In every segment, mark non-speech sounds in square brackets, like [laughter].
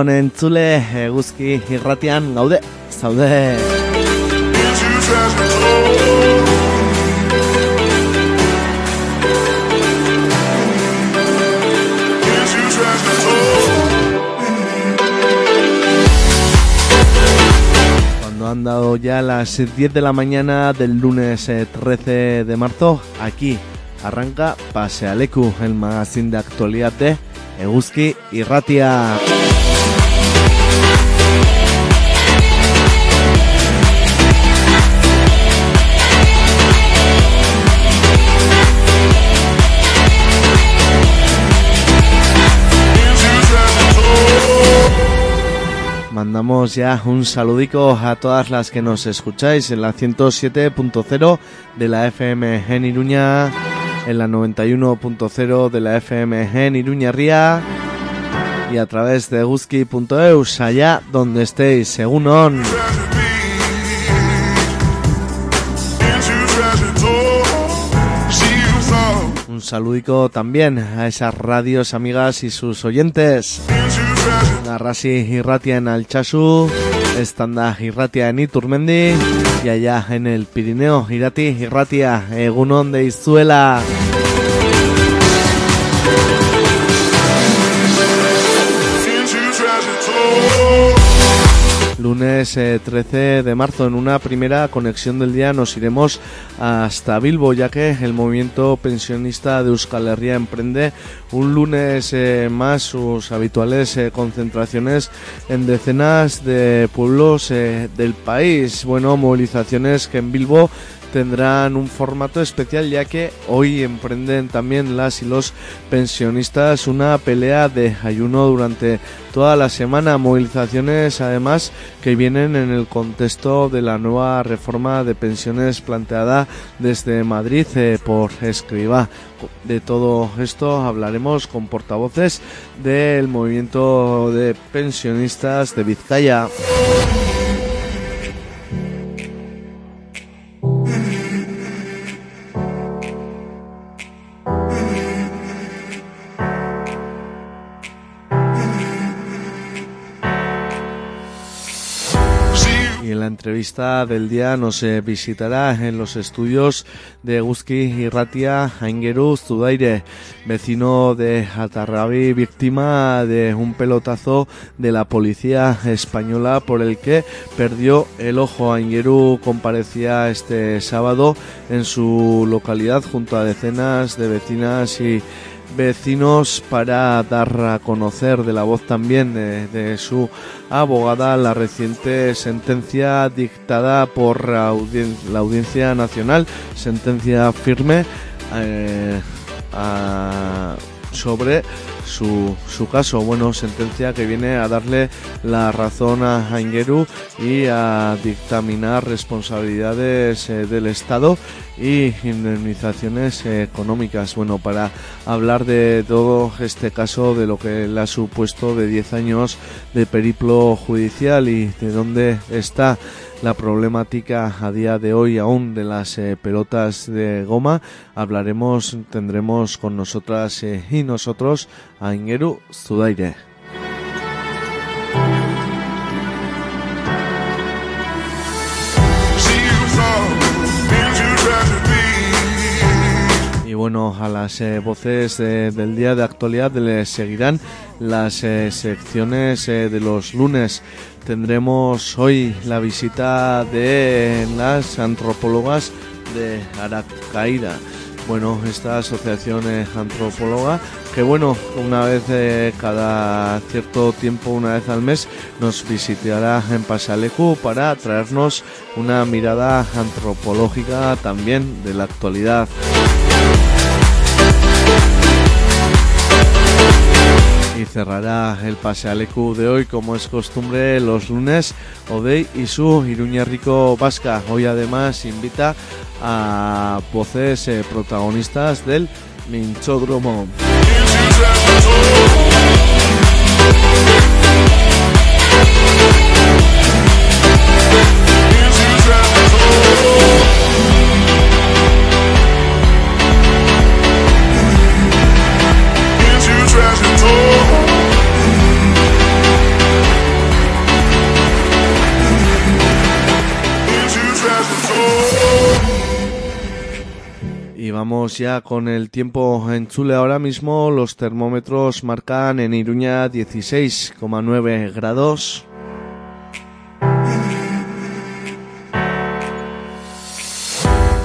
Egunon entzule eguzki irratian gaude, zaude. Cuando han dado ya las 10 de la mañana del lunes 13 de marzo, aquí arranca Pasealeku, el magazine de actualidad de Eguzki Irratia. Mandamos ya un saludico a todas las que nos escucháis en la 107.0 de la FM en Iruña, en la 91.0 de la FM en Iruña Ría y a través de guski.eus allá donde estéis, según on. Un saludico también a esas radios amigas y sus oyentes. Garrasi irratian altxasu, estanda irratia ni turmendi, jaia en el Pirineo irati irratia egunon deizuela. izuela. Lunes eh, 13 de marzo, en una primera conexión del día nos iremos hasta Bilbo, ya que el movimiento pensionista de Euskal Herria emprende un lunes eh, más sus habituales eh, concentraciones en decenas de pueblos eh, del país. Bueno, movilizaciones que en Bilbo tendrán un formato especial ya que hoy emprenden también las y los pensionistas una pelea de ayuno durante toda la semana, movilizaciones además que vienen en el contexto de la nueva reforma de pensiones planteada desde Madrid eh, por Escriba. De todo esto hablaremos con portavoces del movimiento de pensionistas de Vizcaya. Entrevista del día nos eh, visitará en los estudios de Guzki y Ratia Aingeru Zudaire, vecino de Atarrabi, víctima de un pelotazo de la policía española por el que perdió el ojo. Aingeru comparecía este sábado en su localidad junto a decenas de vecinas y vecinos para dar a conocer de la voz también de, su abogada la reciente sentencia dictada por la Audiencia Nacional, sentencia firme eh, a, sobre su, su caso. Bueno, sentencia que viene a darle la razón a Aingeru y a dictaminar responsabilidades eh, del Estado y indemnizaciones económicas. Bueno, para hablar de todo este caso, de lo que le ha supuesto de 10 años de periplo judicial y de dónde está la problemática a día de hoy aún de las eh, pelotas de goma, hablaremos, tendremos con nosotras eh, y nosotros a Ingeru Zudaire. Bueno, a las eh, voces eh, del día de actualidad les seguirán las eh, secciones de los lunes. Tendremos hoy la visita de las antropólogas de Aracaira. Bueno, esta asociación antropóloga que bueno, una vez cada cierto tiempo, una vez al mes, nos visitará en Pasalecu para traernos una mirada antropológica también de la actualidad. Y cerrará el Pasealecu de hoy como es costumbre los lunes Odey y su Iruña Rico Vasca. Hoy además invita a voces eh, protagonistas del Minchódromo. Treasure. Vamos ya con el tiempo en Chule ahora mismo. Los termómetros marcan en Iruña 16,9 grados.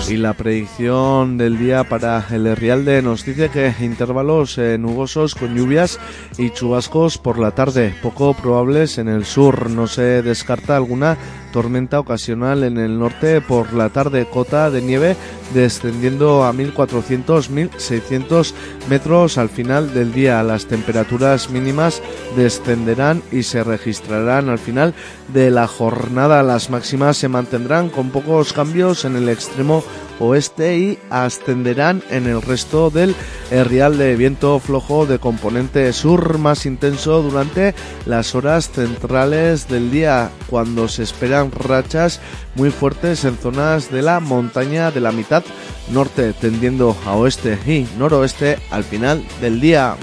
Y la predicción del día para el Rialde nos dice que intervalos nubosos con lluvias y chubascos por la tarde, poco probables en el sur. No se descarta alguna tormenta ocasional en el norte por la tarde, cota de nieve descendiendo a 1400-1600 metros al final del día. Las temperaturas mínimas descenderán y se registrarán al final de la jornada. Las máximas se mantendrán con pocos cambios en el extremo oeste y ascenderán en el resto del real de viento flojo de componente sur más intenso durante las horas centrales del día cuando se esperan rachas muy fuertes en zonas de la montaña de la mitad norte tendiendo a oeste y noroeste al final del día.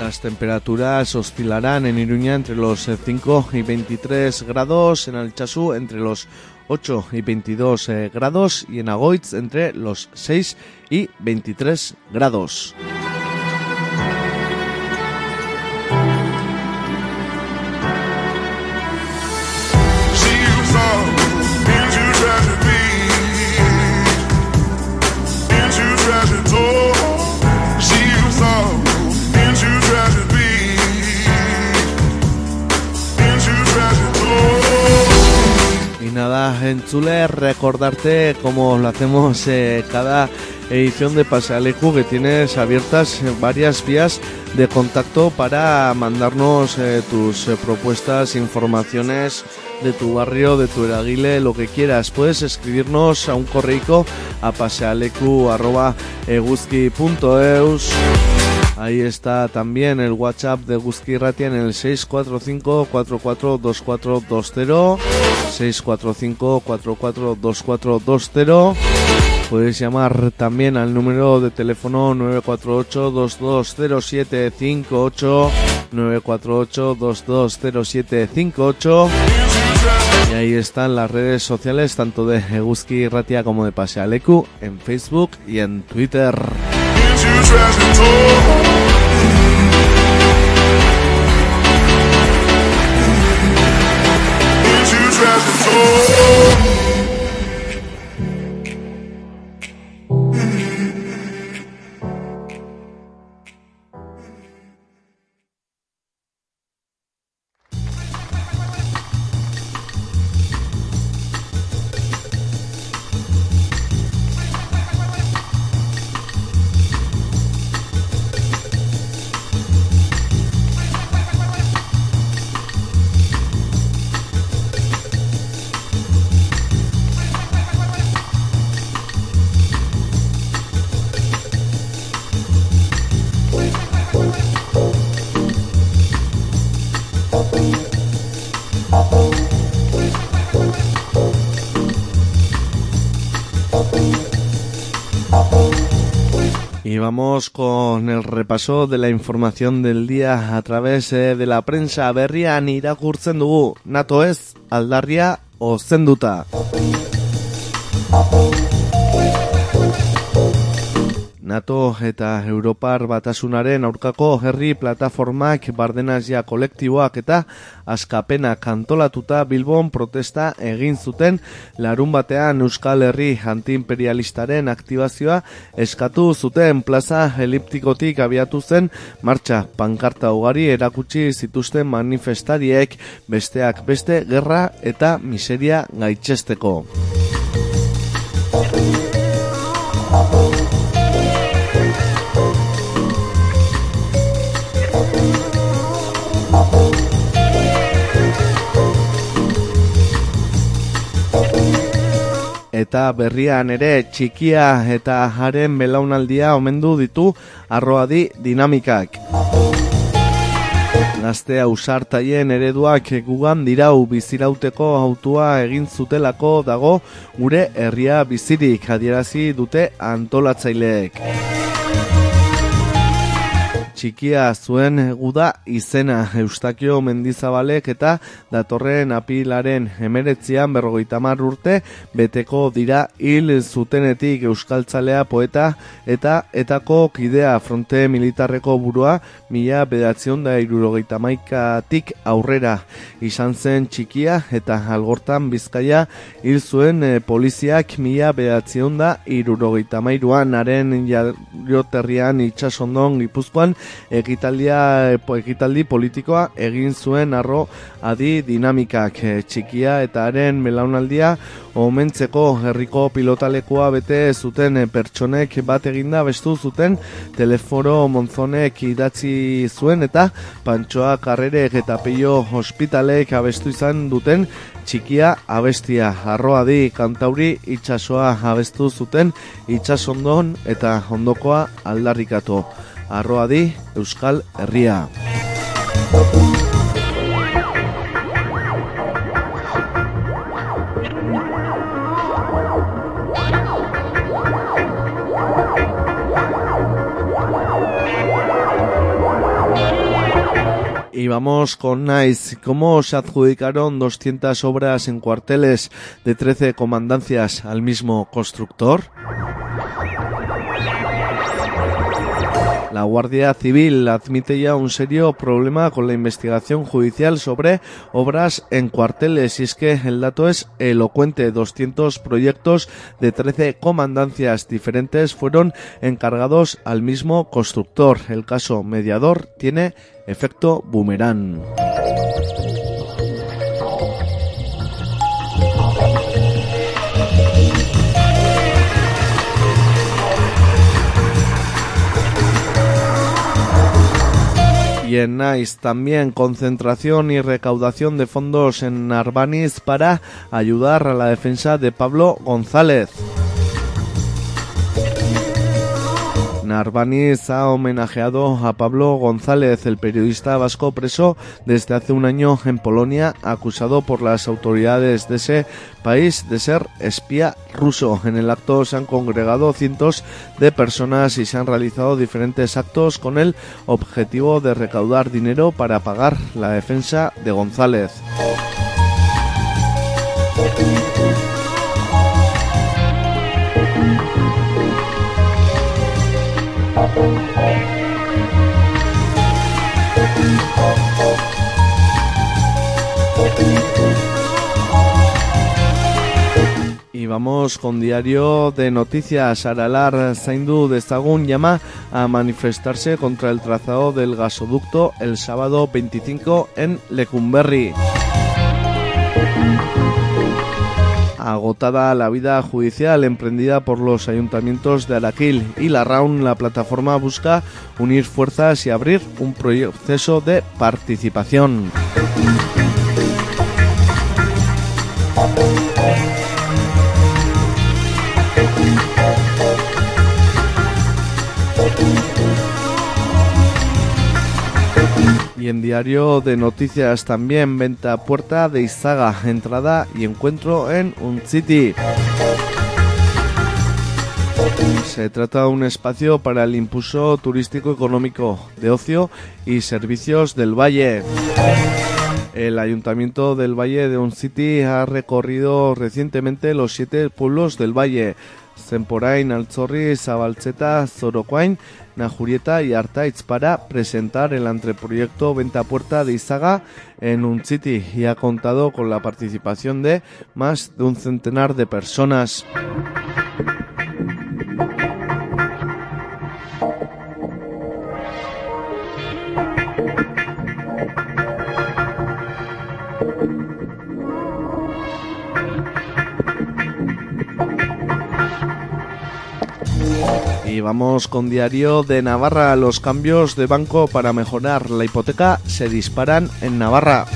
Las temperaturas oscilarán en Iruña entre los 5 y 23 grados, en Alchazú entre los 8 y 22 eh, grados y en Agoitz entre los 6 y 23 grados. Nada, en Chule, recordarte como lo hacemos eh, cada edición de Pasealecu que tienes abiertas varias vías de contacto para mandarnos eh, tus eh, propuestas, informaciones de tu barrio, de tu eraguile, lo que quieras. Puedes escribirnos a un correo a pasealecu.eguzki.eus Ahí está también el WhatsApp de Guzki Ratia en el 645-442420. 645-442420. Puedes llamar también al número de teléfono 948-220758. 948-220758. Y ahí están las redes sociales tanto de Eguzki Ratia como de Pasealeku en Facebook y en Twitter. Y con el repaso de la información del día a través eh, de la prensa berrian irakurtzen dugu. Nato ez, aldarria o zenduta. NATO eta Europar batasunaren aurkako herri plataformak bardenazia kolektiboak eta askapena kantolatuta Bilbon protesta egin zuten. Larun batean Euskal Herri antiimperialistaren aktibazioa eskatu zuten. Plaza eliptikotik abiatu zen martxa. Pankarta ugari erakutsi zituzten manifestariek besteak beste gerra eta miseria gaitxesteko. Eta berrian ere txikia eta haren belaunaldia omendu ditu arroadi dinamikak. Gaztea usartaien ereduak gugan dirau bizirauteko autua egin zutelako dago gure herria bizirik adierazi dute antolatzaileek. Txikia zuen guda izena Eustakio Mendizabalek eta datorren apilaren emeretzian berrogeita mar urte beteko dira hil zutenetik Euskaltzalea poeta eta etako kidea fronte militarreko burua mila bedatzion da irurogeita maikatik aurrera izan zen txikia eta algortan bizkaia hil zuen eh, poliziak mila bedatzion da irurogeita mairuan haren joterrian itxasondon gipuzkoan ekitaldia ekitaldi politikoa egin zuen arro adi dinamikak e, txikia eta haren melaunaldia omentzeko herriko pilotalekoa bete zuten e, pertsonek bat eginda bestu zuten teleforo monzonek idatzi zuen eta pantsoa karrerek eta peio hospitalek abestu izan duten txikia abestia. Arroa di kantauri itsasoa abestu zuten itsasondon eta ondokoa aldarrikatu arroa di Euskal Herria. Y vamos con Nice. ¿Cómo se adjudicaron 200 obras en cuarteles de 13 comandancias al mismo constructor? La Guardia Civil admite ya un serio problema con la investigación judicial sobre obras en cuarteles y es que el dato es elocuente. 200 proyectos de 13 comandancias diferentes fueron encargados al mismo constructor. El caso mediador tiene efecto boomerang. NICE también concentración y recaudación de fondos en Arbanis para ayudar a la defensa de Pablo González. Narvanis ha homenajeado a Pablo González, el periodista vasco preso desde hace un año en Polonia, acusado por las autoridades de ese país de ser espía ruso. En el acto se han congregado cientos de personas y se han realizado diferentes actos con el objetivo de recaudar dinero para pagar la defensa de González. Y vamos con diario de noticias. Aralar Zaindu de Stagún llama a manifestarse contra el trazado del gasoducto el sábado 25 en Lecumberri. Agotada la vida judicial emprendida por los ayuntamientos de Araquil y La Raun, la plataforma busca unir fuerzas y abrir un proceso de participación. Y en diario de noticias también venta puerta de Izaga, entrada y encuentro en un city. Se trata de un espacio para el impulso turístico económico, de ocio y servicios del valle. El Ayuntamiento del Valle de City ha recorrido recientemente los siete pueblos del valle. Zemporain, Altzorri, Zabaltzeta, Najurieta y Artaitz para presentar el anteproyecto Venta Puerta de Izaga en un City y ha contado con la participación de más de un centenar de personas. Y vamos con diario de Navarra. Los cambios de banco para mejorar la hipoteca se disparan en Navarra.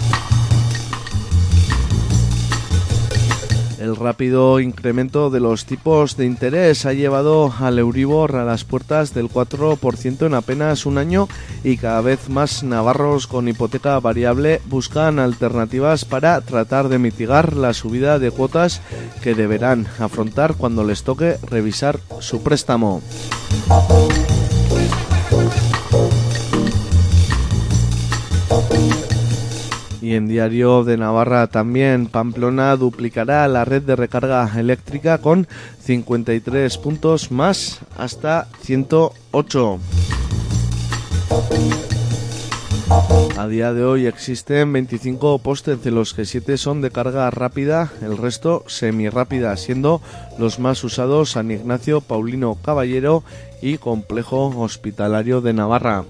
El rápido incremento de los tipos de interés ha llevado al Euribor a las puertas del 4% en apenas un año y cada vez más navarros con hipoteca variable buscan alternativas para tratar de mitigar la subida de cuotas que deberán afrontar cuando les toque revisar su préstamo. Y en Diario de Navarra también, Pamplona duplicará la red de recarga eléctrica con 53 puntos más hasta 108. A día de hoy existen 25 postes de los que 7 son de carga rápida, el resto semi-rápida, siendo los más usados San Ignacio Paulino Caballero y Complejo Hospitalario de Navarra.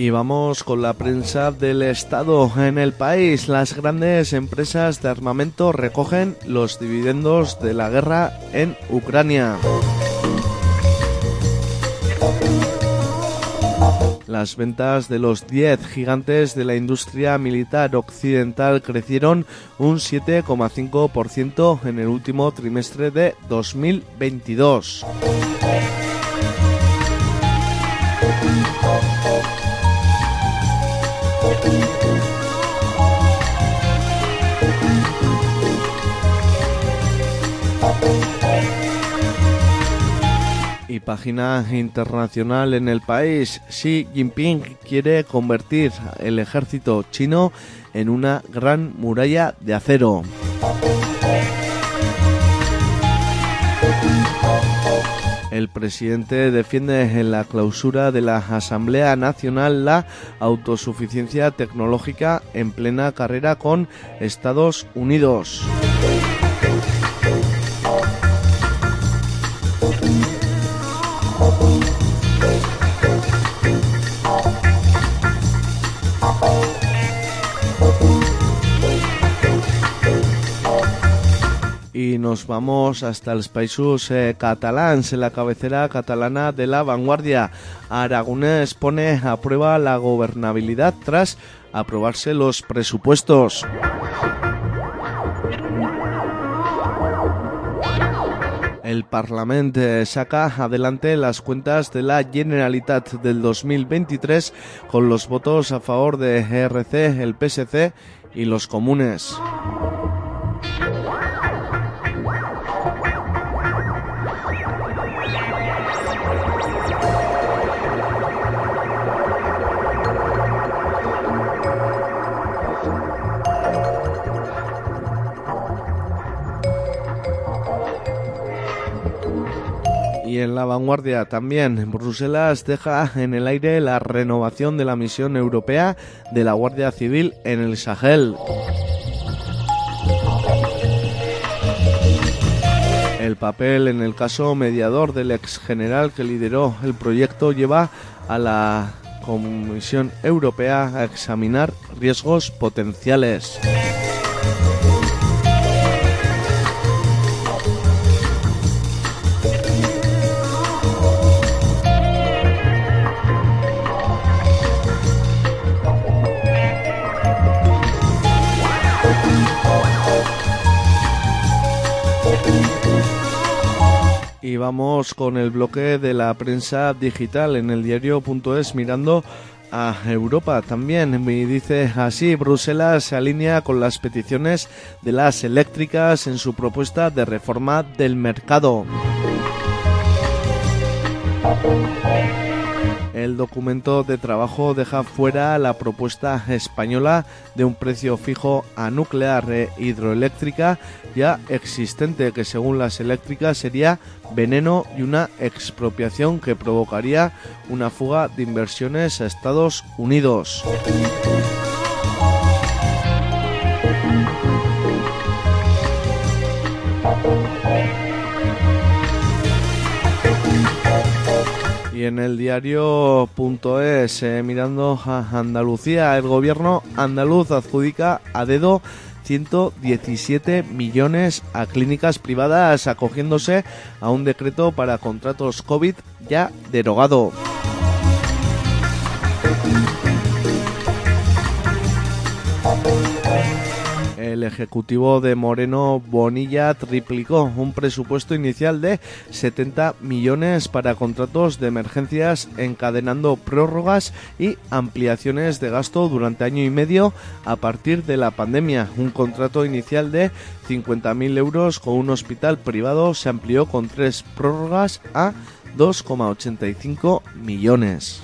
Y vamos con la prensa del Estado en el país. Las grandes empresas de armamento recogen los dividendos de la guerra en Ucrania. Las ventas de los 10 gigantes de la industria militar occidental crecieron un 7,5% en el último trimestre de 2022. Y página internacional en el país. Xi Jinping quiere convertir el ejército chino en una gran muralla de acero. El presidente defiende en la clausura de la Asamblea Nacional la autosuficiencia tecnológica en plena carrera con Estados Unidos. Y nos vamos hasta los países eh, catalans, en la cabecera catalana de la vanguardia. Aragonés pone a prueba la gobernabilidad tras aprobarse los presupuestos. El Parlamento saca adelante las cuentas de la Generalitat del 2023 con los votos a favor de ERC, el PSC y los comunes. Y en la vanguardia también, Bruselas deja en el aire la renovación de la misión europea de la Guardia Civil en el Sahel. El papel en el caso mediador del ex general que lideró el proyecto lleva a la Comisión Europea a examinar riesgos potenciales. Vamos con el bloque de la prensa digital en el diario.es mirando a Europa también. Me dice así, Bruselas se alinea con las peticiones de las eléctricas en su propuesta de reforma del mercado. El documento de trabajo deja fuera la propuesta española de un precio fijo a nuclear e hidroeléctrica ya existente, que según las eléctricas sería veneno y una expropiación que provocaría una fuga de inversiones a Estados Unidos. Y en el diario.es, eh, mirando a Andalucía, el gobierno andaluz adjudica a dedo 117 millones a clínicas privadas acogiéndose a un decreto para contratos COVID ya derogado. El Ejecutivo de Moreno Bonilla triplicó un presupuesto inicial de 70 millones para contratos de emergencias encadenando prórrogas y ampliaciones de gasto durante año y medio a partir de la pandemia. Un contrato inicial de 50.000 euros con un hospital privado se amplió con tres prórrogas a 2,85 millones.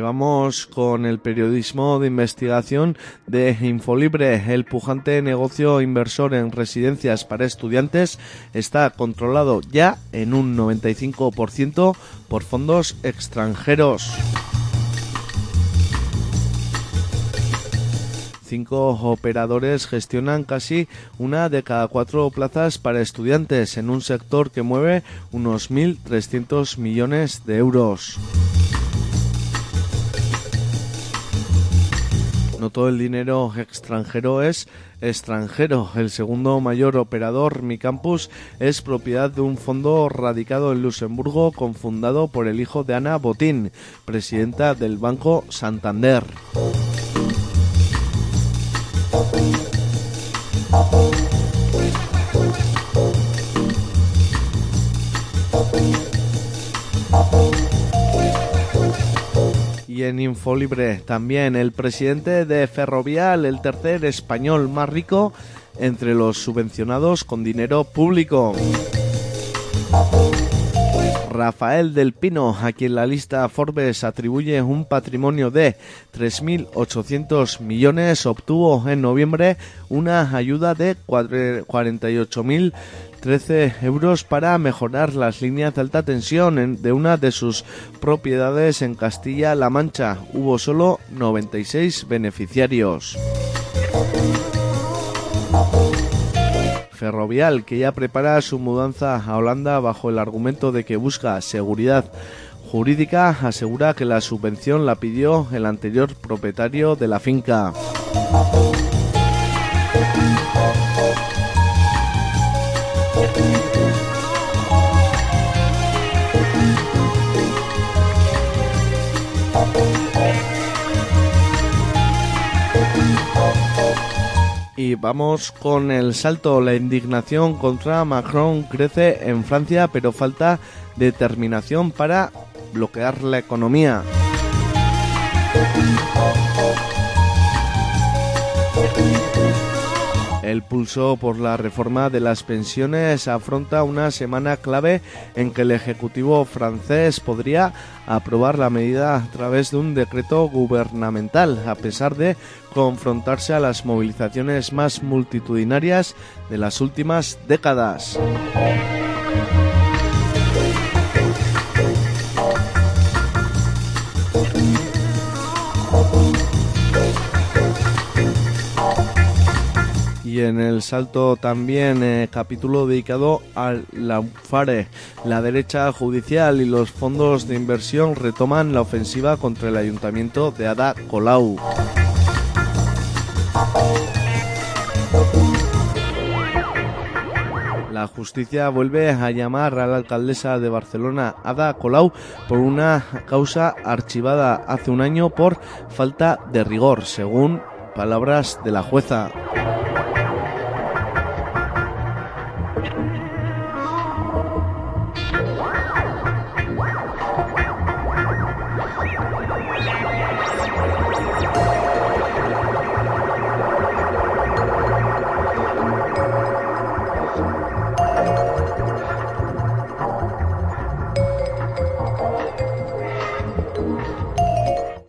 Vamos con el periodismo de investigación de Infolibre. El pujante negocio inversor en residencias para estudiantes está controlado ya en un 95% por fondos extranjeros. cinco operadores gestionan casi una de cada cuatro plazas para estudiantes en un sector que mueve unos 1.300 millones de euros. No todo el dinero extranjero es extranjero. El segundo mayor operador, Mi Campus, es propiedad de un fondo radicado en Luxemburgo, confundado por el hijo de Ana Botín, presidenta del Banco Santander. En Infolibre también el presidente de Ferrovial, el tercer español más rico entre los subvencionados con dinero público. Rafael del Pino, a quien la lista Forbes atribuye un patrimonio de 3.800 millones, obtuvo en noviembre una ayuda de 48.013 euros para mejorar las líneas de alta tensión de una de sus propiedades en Castilla-La Mancha. Hubo solo 96 beneficiarios. Ferrovial, que ya prepara su mudanza a Holanda bajo el argumento de que busca seguridad jurídica, asegura que la subvención la pidió el anterior propietario de la finca. Y vamos con el salto. La indignación contra Macron crece en Francia, pero falta determinación para bloquear la economía. El pulso por la reforma de las pensiones afronta una semana clave en que el Ejecutivo francés podría aprobar la medida a través de un decreto gubernamental, a pesar de confrontarse a las movilizaciones más multitudinarias de las últimas décadas. Y en el salto también eh, capítulo dedicado al Laufare. La derecha judicial y los fondos de inversión retoman la ofensiva contra el ayuntamiento de Ada Colau. La justicia vuelve a llamar a la alcaldesa de Barcelona, Ada Colau, por una causa archivada hace un año por falta de rigor, según palabras de la jueza.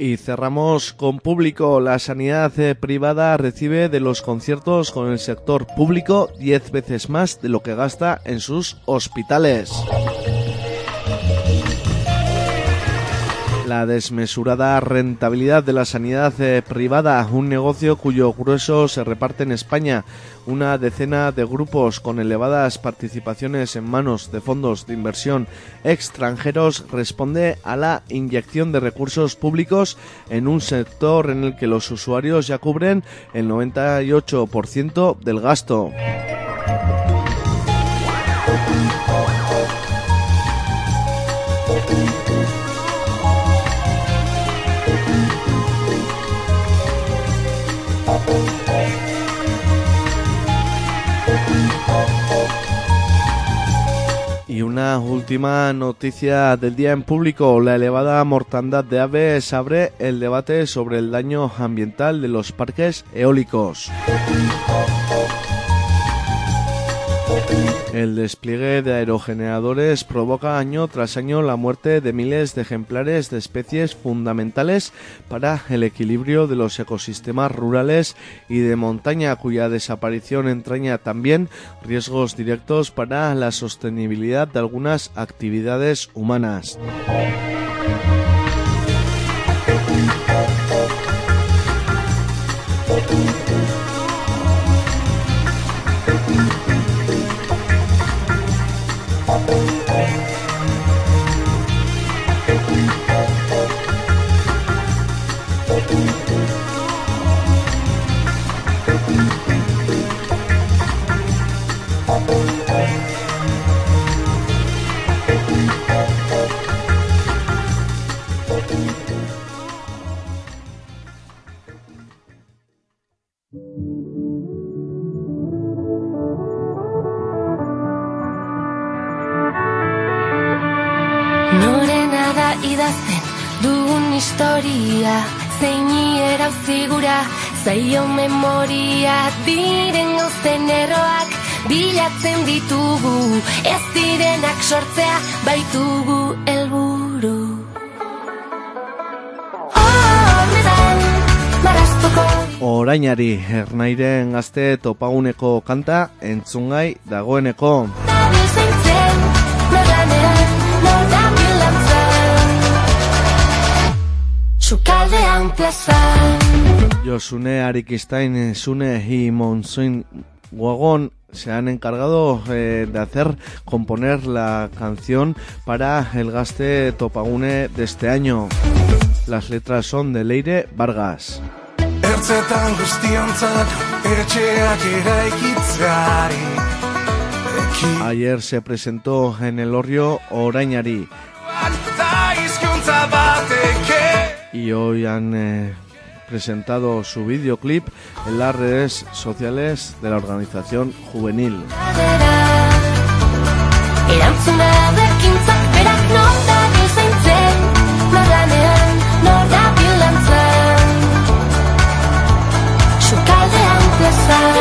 Y cerramos con público. La sanidad eh, privada recibe de los conciertos con el sector público 10 veces más de lo que gasta en sus hospitales. La desmesurada rentabilidad de la sanidad eh, privada, un negocio cuyo grueso se reparte en España. Una decena de grupos con elevadas participaciones en manos de fondos de inversión extranjeros responde a la inyección de recursos públicos en un sector en el que los usuarios ya cubren el 98% del gasto. Y una última noticia del día en público. La elevada mortandad de aves abre el debate sobre el daño ambiental de los parques eólicos. El despliegue de aerogeneradores provoca año tras año la muerte de miles de ejemplares de especies fundamentales para el equilibrio de los ecosistemas rurales y de montaña, cuya desaparición entraña también riesgos directos para la sostenibilidad de algunas actividades humanas. Orainari ernairen gazte topaguneko kanta entzungai dagoeneko. Sukaldean plazan Josune Arikistain, Sune y Monsoin Wagon se han encargado eh, de hacer componer la canción para el gaste Topagune de este año. Las letras son de Leire Vargas. Guztiontzat etxeak Ayer se presentó en el Orrio Orainari y hoy han eh, presentado su videoclip en las redes sociales de la organización juvenil. Sukaldean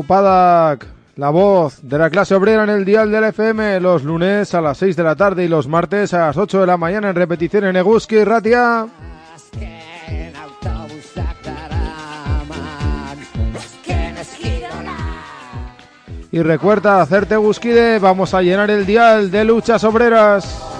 Taupadak, la voz de la clase obrera en el dial del FM, los lunes a las 6 de la tarde y los martes a las 8 de la mañana en repetición en Eguski Ratia. Y recuerda, hacerte Guskide, vamos a llenar el dial de luchas obreras.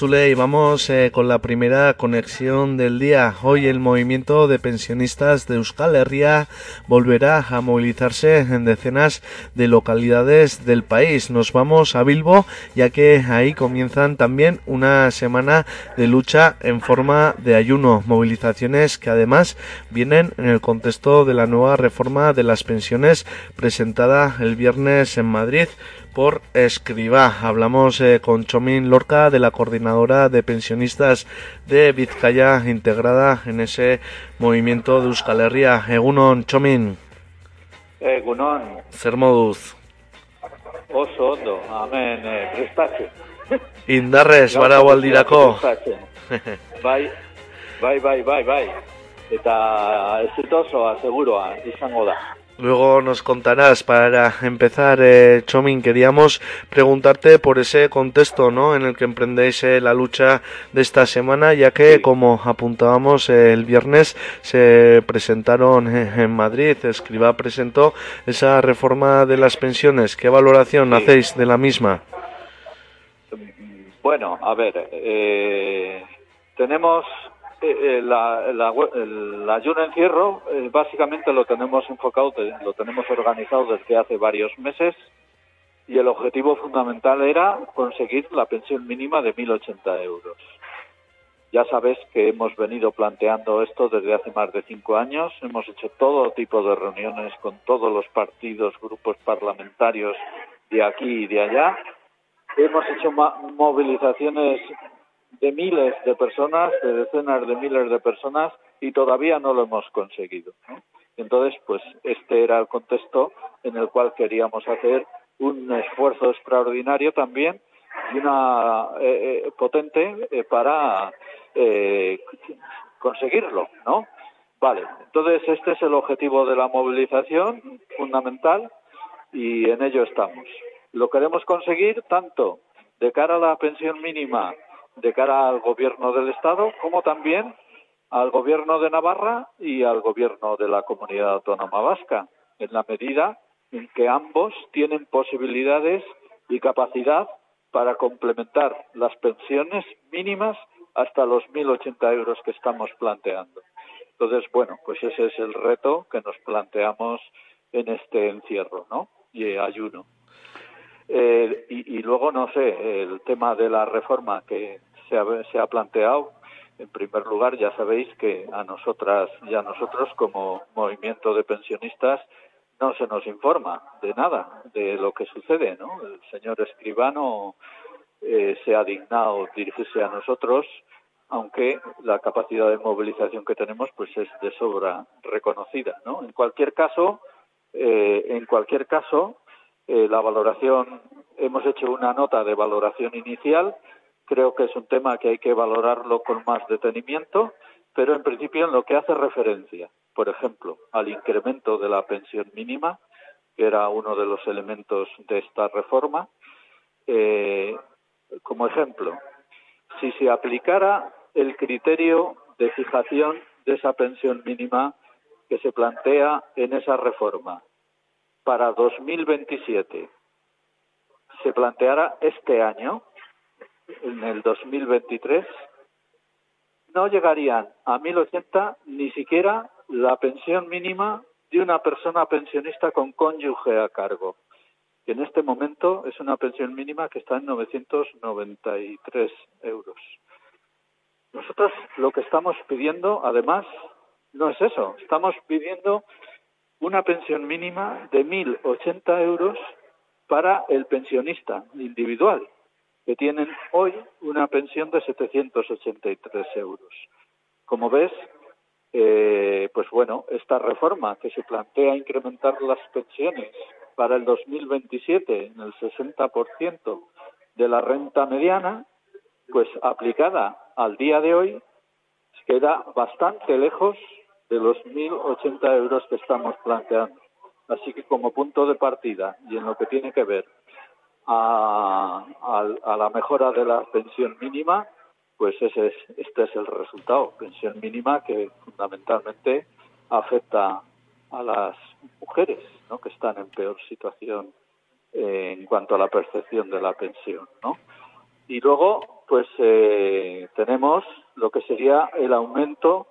Bueno, en Zule y vamos eh, con la primera conexión del día. Hoy el movimiento de pensionistas de Euskal Herria volverá a movilizarse en decenas de localidades del país. Nos vamos a Bilbo ya que ahí comienzan también una semana de lucha en forma de ayuno. Movilizaciones que además vienen en el contexto de la nueva reforma de las pensiones presentada el viernes en Madrid por Escribá. Hablamos eh, con Chomín Lorca de la coordinadora de pensionistas de Vizcaya integrada en ese movimiento de Euskal Herria. Egunon, Chomín, Egunon, zer moduz? oso ondo, amen, eh, prestatzen. [laughs] Indarrez, barau aldirako. Prestatzen. [laughs] Bai, bai, bai, bai, bai. Eta exitosoa, seguroa, izango da. Luego nos contarás, para empezar, eh, Chomín, queríamos preguntarte por ese contexto ¿no? en el que emprendéis eh, la lucha de esta semana, ya que, como apuntábamos eh, el viernes, se presentaron eh, en Madrid, Escriba presentó esa reforma de las pensiones. ¿Qué valoración Sí. hacéis de la misma? Bueno, a ver, eh, tenemos eh, eh, la, la, el ayuno encierro, eh, básicamente lo tenemos enfocado, lo tenemos organizado desde hace varios meses y el objetivo fundamental era conseguir la pensión mínima de 1.080 euros. Ya sabes que hemos venido planteando esto desde hace más de cinco años. Hemos hecho todo tipo de reuniones con todos los partidos, grupos parlamentarios de aquí y de allá. Hemos hecho movilizaciones de miles de personas, de decenas de miles de personas, y todavía no lo hemos conseguido. ¿no? Entonces, pues este era el contexto en el cual queríamos hacer un esfuerzo extraordinario también y una eh, eh, potente eh, para eh, conseguirlo, ¿no? Vale, entonces este es el objetivo de la movilización fundamental y en ello estamos. Lo queremos conseguir tanto de cara a la pensión mínima, de cara al gobierno del Estado, como también al gobierno de Navarra y al gobierno de la comunidad autónoma vasca, en la medida en que ambos tienen posibilidades y capacidad para complementar las pensiones mínimas hasta los 1.080 euros que estamos planteando. Entonces, bueno, pues ese es el reto que nos planteamos en este encierro, ¿no? Y ayuno. Eh, y, y luego, no sé, el tema de la reforma que se ha, se ha planteado, en primer lugar, ya sabéis que a nosotras y a nosotros como movimiento de pensionistas no se nos informa de nada de lo que sucede, ¿no? El señor escribano eh, se ha dignado dirigirse a nosotros, aunque la capacidad de movilización que tenemos pues es de sobra reconocida, ¿no? En cualquier caso, eh, en cualquier caso, eh, la valoración hemos hecho una nota de valoración inicial creo que es un tema que hay que valorarlo con más detenimiento, pero en principio en lo que hace referencia, por ejemplo, al incremento de la pensión mínima, que era uno de los elementos de esta reforma, eh, como ejemplo, si se aplicara el criterio de fijación de esa pensión mínima que se plantea en esa reforma para 2027, se planteara este año, en el 2023 no llegarían a 1080 ni siquiera la pensión mínima de una persona pensionista con cónyuge a cargo, que en este momento es una pensión mínima que está en 993 euros. Nosotros lo que estamos pidiendo, además, no es eso. Estamos pidiendo una pensión mínima de 1.080 euros para el pensionista individual, que tienen hoy una pensión de 783 euros. Como ves, eh, pues bueno, esta reforma que se plantea incrementar las pensiones para el 2027 en el 60% de la renta mediana, pues aplicada al día de hoy, queda bastante lejos de los 1.080 euros que estamos planteando. Así que como punto de partida y en lo que tiene que ver a, a, a la mejora de la pensión mínima, pues ese es, este es el resultado. Pensión mínima que fundamentalmente afecta a las mujeres, ¿no? que están en peor situación eh, en cuanto a la percepción de la pensión, ¿no? Y luego, pues eh, tenemos lo que sería el aumento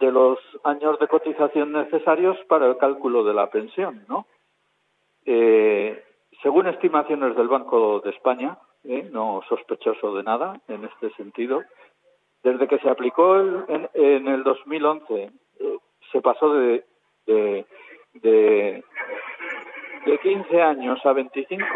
de los años de cotización necesarios para el cálculo de la pensión, ¿no? Eh, según estimaciones del Banco de España, ¿eh? no sospechoso de nada en este sentido, desde que se aplicó el, en, en, el 2011, eh, se pasó de, de, de, de 15 años a 25.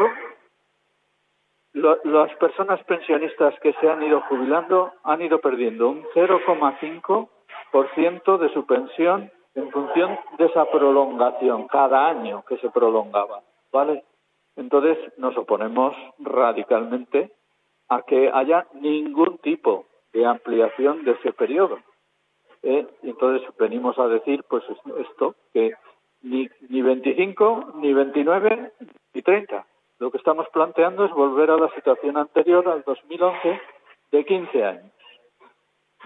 Lo, las personas pensionistas que se han ido jubilando han ido perdiendo un 0,5% de su pensión en función de esa prolongación cada año que se prolongaba, ¿vale? Entonces nos oponemos radicalmente a que haya ningún tipo de ampliación de ese periodo. ¿eh? Y entonces venimos a decir, pues esto, que ni, ni 25, ni 29, ni 30. Lo que estamos planteando es volver a la situación anterior, al 2011, de 15 años.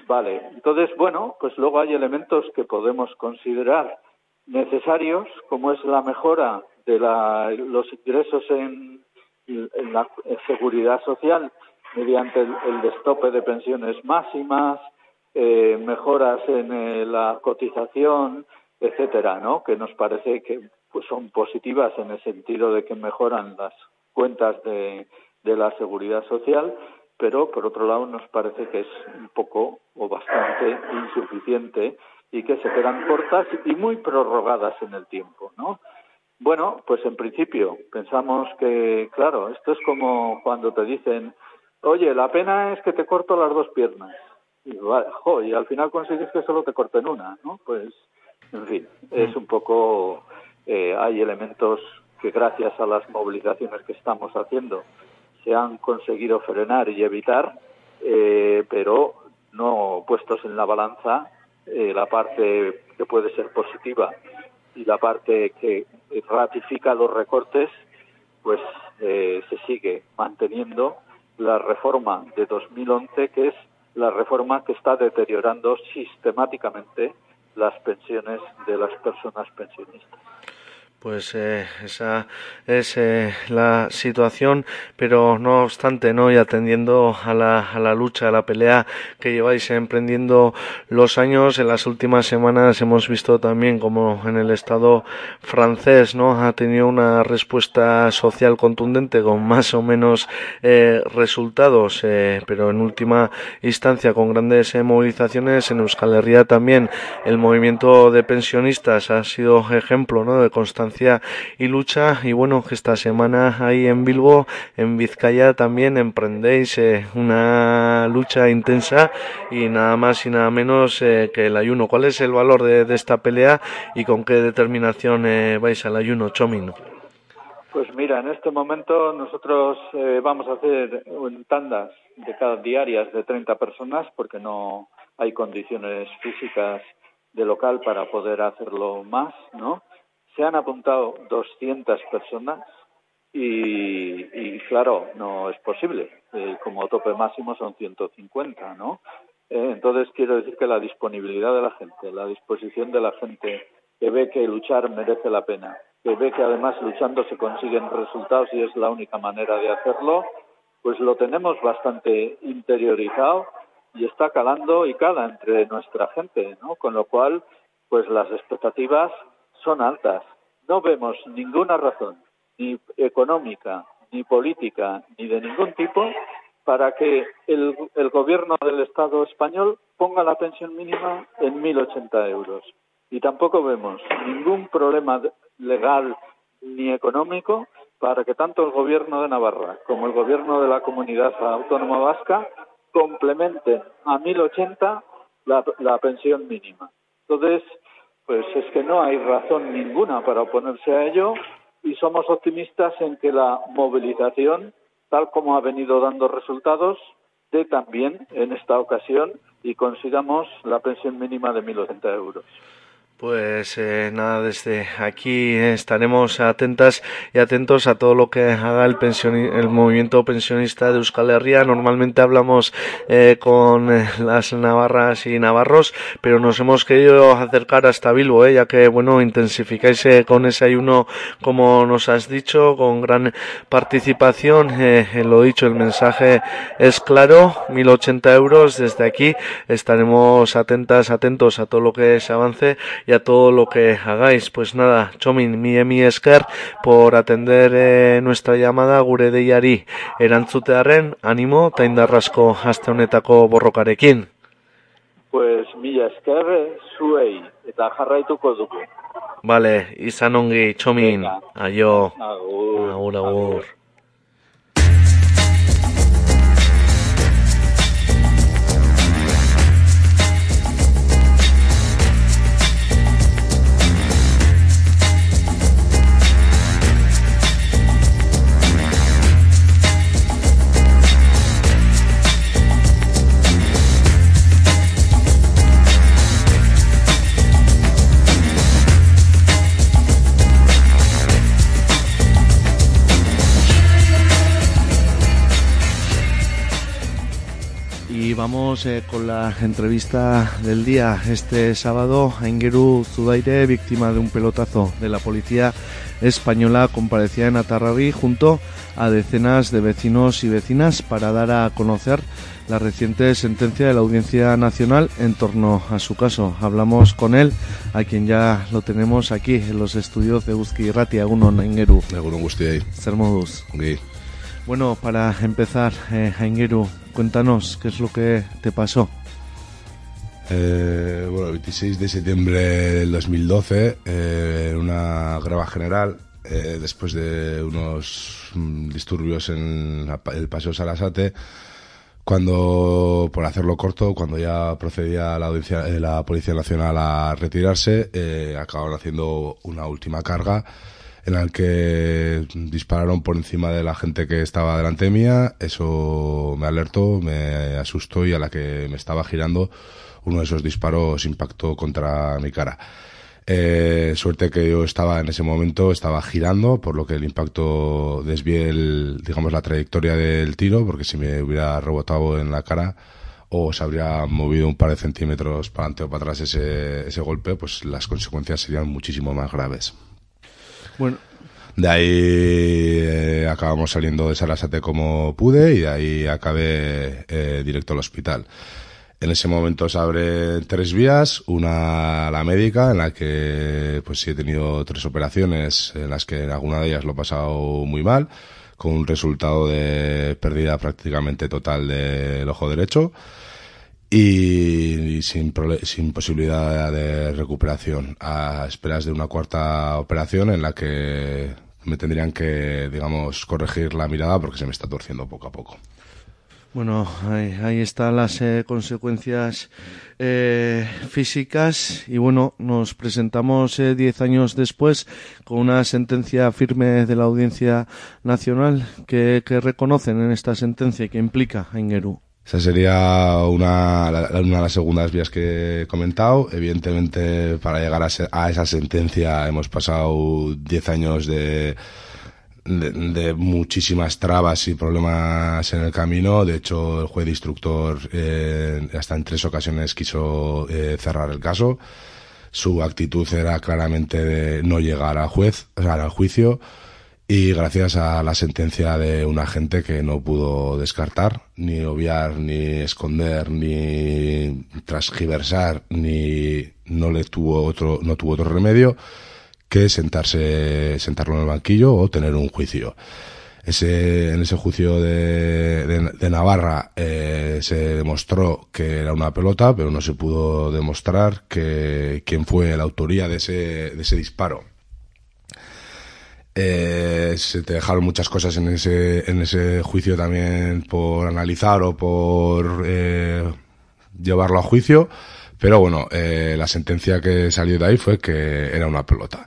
Vale, entonces, bueno, pues luego hay elementos que podemos considerar necesarios, como es la mejora de la, los ingresos en, la seguridad social mediante el, el destope de pensiones máximas, eh, mejoras en eh, la cotización, etcétera, ¿no? Que nos parece que pues, son positivas en el sentido de que mejoran las cuentas de, de la seguridad social, pero por otro lado nos parece que es un poco o bastante insuficiente y que se quedan cortas y muy prorrogadas en el tiempo, ¿no? Bueno, pues en principio pensamos que, claro, esto es como cuando te dicen, oye, la pena es que te corto las dos piernas. Y, jo, y al final consigues que solo te corten una, ¿no? Pues, en fin, es un poco, eh, hay elementos que gracias a las movilizaciones que estamos haciendo se han conseguido frenar y evitar, eh, pero no puestos en la balanza eh, la parte que puede ser positiva y la parte que ratifica los recortes, pues eh, se sigue manteniendo la reforma de 2011, que es la reforma que está deteriorando sistemáticamente las pensiones de las personas pensionistas. Pues eh, esa es eh, la situación, pero no obstante, ¿no? Y atendiendo a la, a la lucha, a la pelea que lleváis emprendiendo los años, en las últimas semanas hemos visto también como en el Estado francés, ¿no? Ha tenido una respuesta social contundente con más o menos eh, resultados, eh, pero en última instancia con grandes eh, movilizaciones en Euskal Herria también el movimiento de pensionistas ha sido ejemplo, ¿no? De constancia y lucha y bueno, esta semana ahí en Bilbo, en Vizcaya también emprendéis eh, una lucha intensa y nada más y nada menos eh, que el ayuno. ¿Cuál es el valor de, esta pelea y con qué determinación eh, vais al ayuno, Chomin? Pues mira, en este momento nosotros eh, vamos a hacer tandas de cada diarias de 30 personas porque no hay condiciones físicas de local para poder hacerlo más, ¿no? Se han apuntado 200 personas y, claro, no es posible. Eh, como tope máximo son 150, ¿no? Eh, entonces quiero decir que la disponibilidad de la gente, la disposición de la gente que ve que luchar merece la pena, que ve que además luchando se consiguen resultados y es la única manera de hacerlo, pues lo tenemos bastante interiorizado y está calando y cala entre nuestra gente, ¿no? Con lo cual, pues las expectativas son altas. No vemos ninguna razón, ni económica, ni política, ni de ningún tipo, para que el, el gobierno del Estado español ponga la pensión mínima en 1.080 euros. Y tampoco vemos ningún problema legal ni económico para que tanto el gobierno de Navarra como el gobierno de la comunidad autónoma vasca complementen a 1080 la, la pensión mínima. Entonces, pues es que no hay razón ninguna para oponerse a ello y somos optimistas en que la movilización, tal como ha venido dando resultados, dé también en esta ocasión y consigamos la pensión mínima de 1.080 euros. Pues eh, nada, desde aquí estaremos atentas y atentos a todo lo que haga el, el movimiento pensionista de Euskal Herria. Normalmente hablamos eh, con eh, las navarras y navarros, pero nos hemos querido acercar hasta Bilbo, eh, ya que bueno intensificáis eh, con ese ayuno, como nos has dicho, con gran participación. Eh, lo dicho, el mensaje es claro, 1080 euros. Desde aquí estaremos atentas, atentos a todo lo que se avance y a todo lo que hagáis. Pues nada, Chomin, mi emi esker por atender eh, nuestra llamada gure deiari erantzutearen animo eta indarrasko aste honetako borrokarekin. Pues mila esker zuei eta jarraituko dugu. Vale, izan ongi, Chomin. Aio. Agur. Agur, agur. Y vamos eh, con la entrevista del día. Este sábado, Aingeru Zudaire, víctima de un pelotazo de la policía española, comparecía en Atarrabí junto a decenas de vecinos y vecinas para dar a conocer la reciente sentencia de la Audiencia Nacional en torno a su caso. Hablamos con él, a quien ya lo tenemos aquí en los estudios de Uzki Ratia, uno Aingeru. Egunon guztiei, Sermodus. ongi. Bueno, para empezar, eh, cuéntanos qué es lo que te pasó. Eh, bueno, el 26 de septiembre del 2012, eh, una grava general, eh, después de unos mm, disturbios en el Paseo Sarasate, cuando, por hacerlo corto, cuando ya procedía la, audiencia, eh, la Policía Nacional a retirarse, eh, acabaron haciendo una última carga en la que dispararon por encima de la gente que estaba delante mía. Eso me alertó, me asustó y a la que me estaba girando, uno de esos disparos impactó contra mi cara. Eh, suerte que yo estaba en ese momento, estaba girando, por lo que el impacto desvié el, digamos, la trayectoria del tiro, porque si me hubiera rebotado en la cara o se habría movido un par de centímetros para adelante o para atrás ese, ese golpe, pues las consecuencias serían muchísimo más graves. Bueno, De ahí eh, acabamos saliendo de Sarasate como pude y de ahí acabé eh, directo al hospital. En ese momento se abren tres vías, una la médica, en la que pues sí he tenido tres operaciones, en las que en alguna de ellas lo he pasado muy mal, con un resultado de pérdida prácticamente total del ojo derecho y, y sin, sin posibilidad de recuperación, a esperas de una cuarta operación en la que me tendrían que, digamos, corregir la mirada porque se me está torciendo poco a poco. Bueno, ahí, ahí están las eh, consecuencias eh, físicas y bueno, nos presentamos eh, diez años después con una sentencia firme de la Audiencia Nacional que, que reconocen en esta sentencia y que implica a Ingeru. Esa sería una, una de las segundas vías que he comentado. Evidentemente, para llegar a, se- a esa sentencia hemos pasado 10 años de, de, de muchísimas trabas y problemas en el camino. De hecho, el juez instructor eh, hasta en tres ocasiones quiso eh, cerrar el caso. Su actitud era claramente de no llegar al juez, o sea, al juicio. Y gracias a la sentencia de un agente que no pudo descartar, ni obviar, ni esconder, ni transgiversar, ni no le tuvo otro, no tuvo otro remedio que sentarse, sentarlo en el banquillo o tener un juicio. Ese, en ese juicio de, de, de Navarra eh, se demostró que era una pelota, pero no se pudo demostrar que quién fue la autoría de ese, de ese disparo. Eh, se te dejaron muchas cosas en ese, en ese juicio también por analizar o por eh, llevarlo a juicio, pero bueno, eh, la sentencia que salió de ahí fue que era una pelota.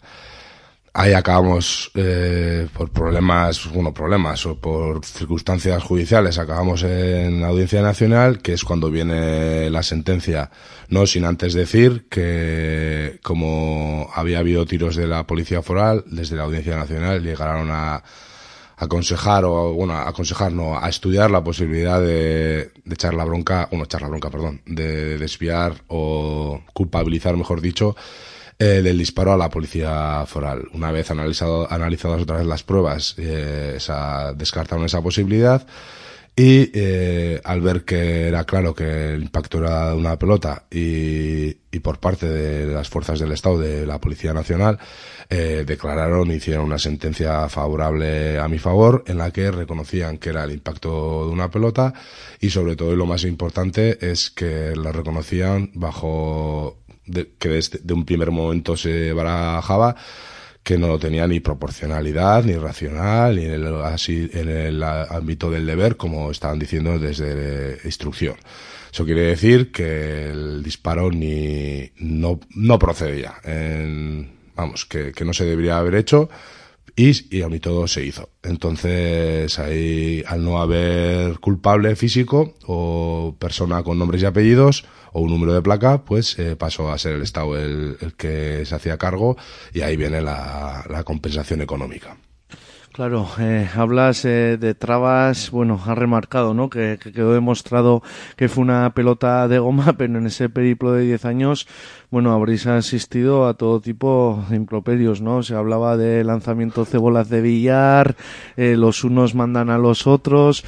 Ahí acabamos eh, por problemas, bueno, problemas o por circunstancias judiciales, acabamos en la Audiencia Nacional, que es cuando viene la sentencia, no sin antes decir que como había habido tiros de la Policía Foral, desde la Audiencia Nacional llegaron a aconsejar o bueno aconsejar no a estudiar la posibilidad de, de echar la bronca bueno echar la bronca perdón de desviar o culpabilizar mejor dicho eh, del disparo a la policía foral. Una vez analizado, analizadas otra vez las pruebas, eh, esa, descartaron esa posibilidad y eh, al ver que era claro que el impacto era de una pelota y, y por parte de las fuerzas del Estado, de la Policía Nacional, eh, declararon, hicieron una sentencia favorable a mi favor en la que reconocían que era el impacto de una pelota y sobre todo y lo más importante es que lo reconocían bajo de, que desde de un primer momento se barajaba que no tenía ni proporcionalidad, ni racional, ni en el, así en el ámbito del deber, como estaban diciendo desde instrucción. Eso quiere decir que el disparo ni no, no procedía. En, vamos, que, que no se debería haber hecho y, y a mí todo se hizo. Entonces, ahí, al no haber culpable físico o persona con nombres y apellidos o un número de placa, pues eh, pasó a ser el Estado el, que se hacía cargo y ahí viene la compensación económica. Claro, eh, hablas eh, de trabas, bueno, has remarcado, ¿no? Que, que, quedó demostrado que fue una pelota de goma, [laughs] pero en ese periplo de 10 años, bueno, habréis asistido a todo tipo de improperios, ¿no? Se hablaba de lanzamiento cebolas de billar, eh, los unos mandan a los otros.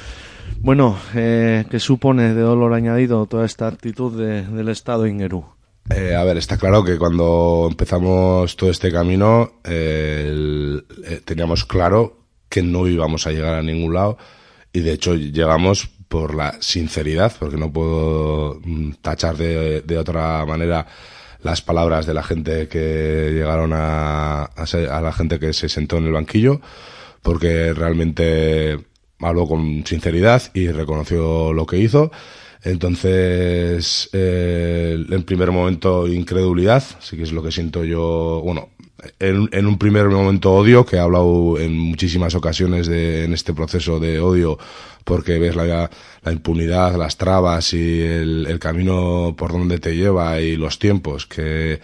Bueno, eh, ¿qué supone de dolor añadido toda esta actitud de, del Estado Ingerú? Eh, a ver, está claro que cuando empezamos todo este camino eh, eh, teníamos claro que no íbamos a llegar a ningún lado y de hecho llegamos por la sinceridad, porque no puedo mm, tachar de, de otra manera las palabras de la gente que llegaron a, a, ser, a la gente que se sentó en el banquillo, porque realmente habló con sinceridad y reconoció lo que hizo. Entonces, eh, en primer momento, incredulidad, sí que es lo que siento yo, bueno, en, un primer momento odio, que he hablado en muchísimas ocasiones de, en este proceso de odio, porque ves la, impunidad, las trabas y el, el, camino por donde te lleva y los tiempos, que,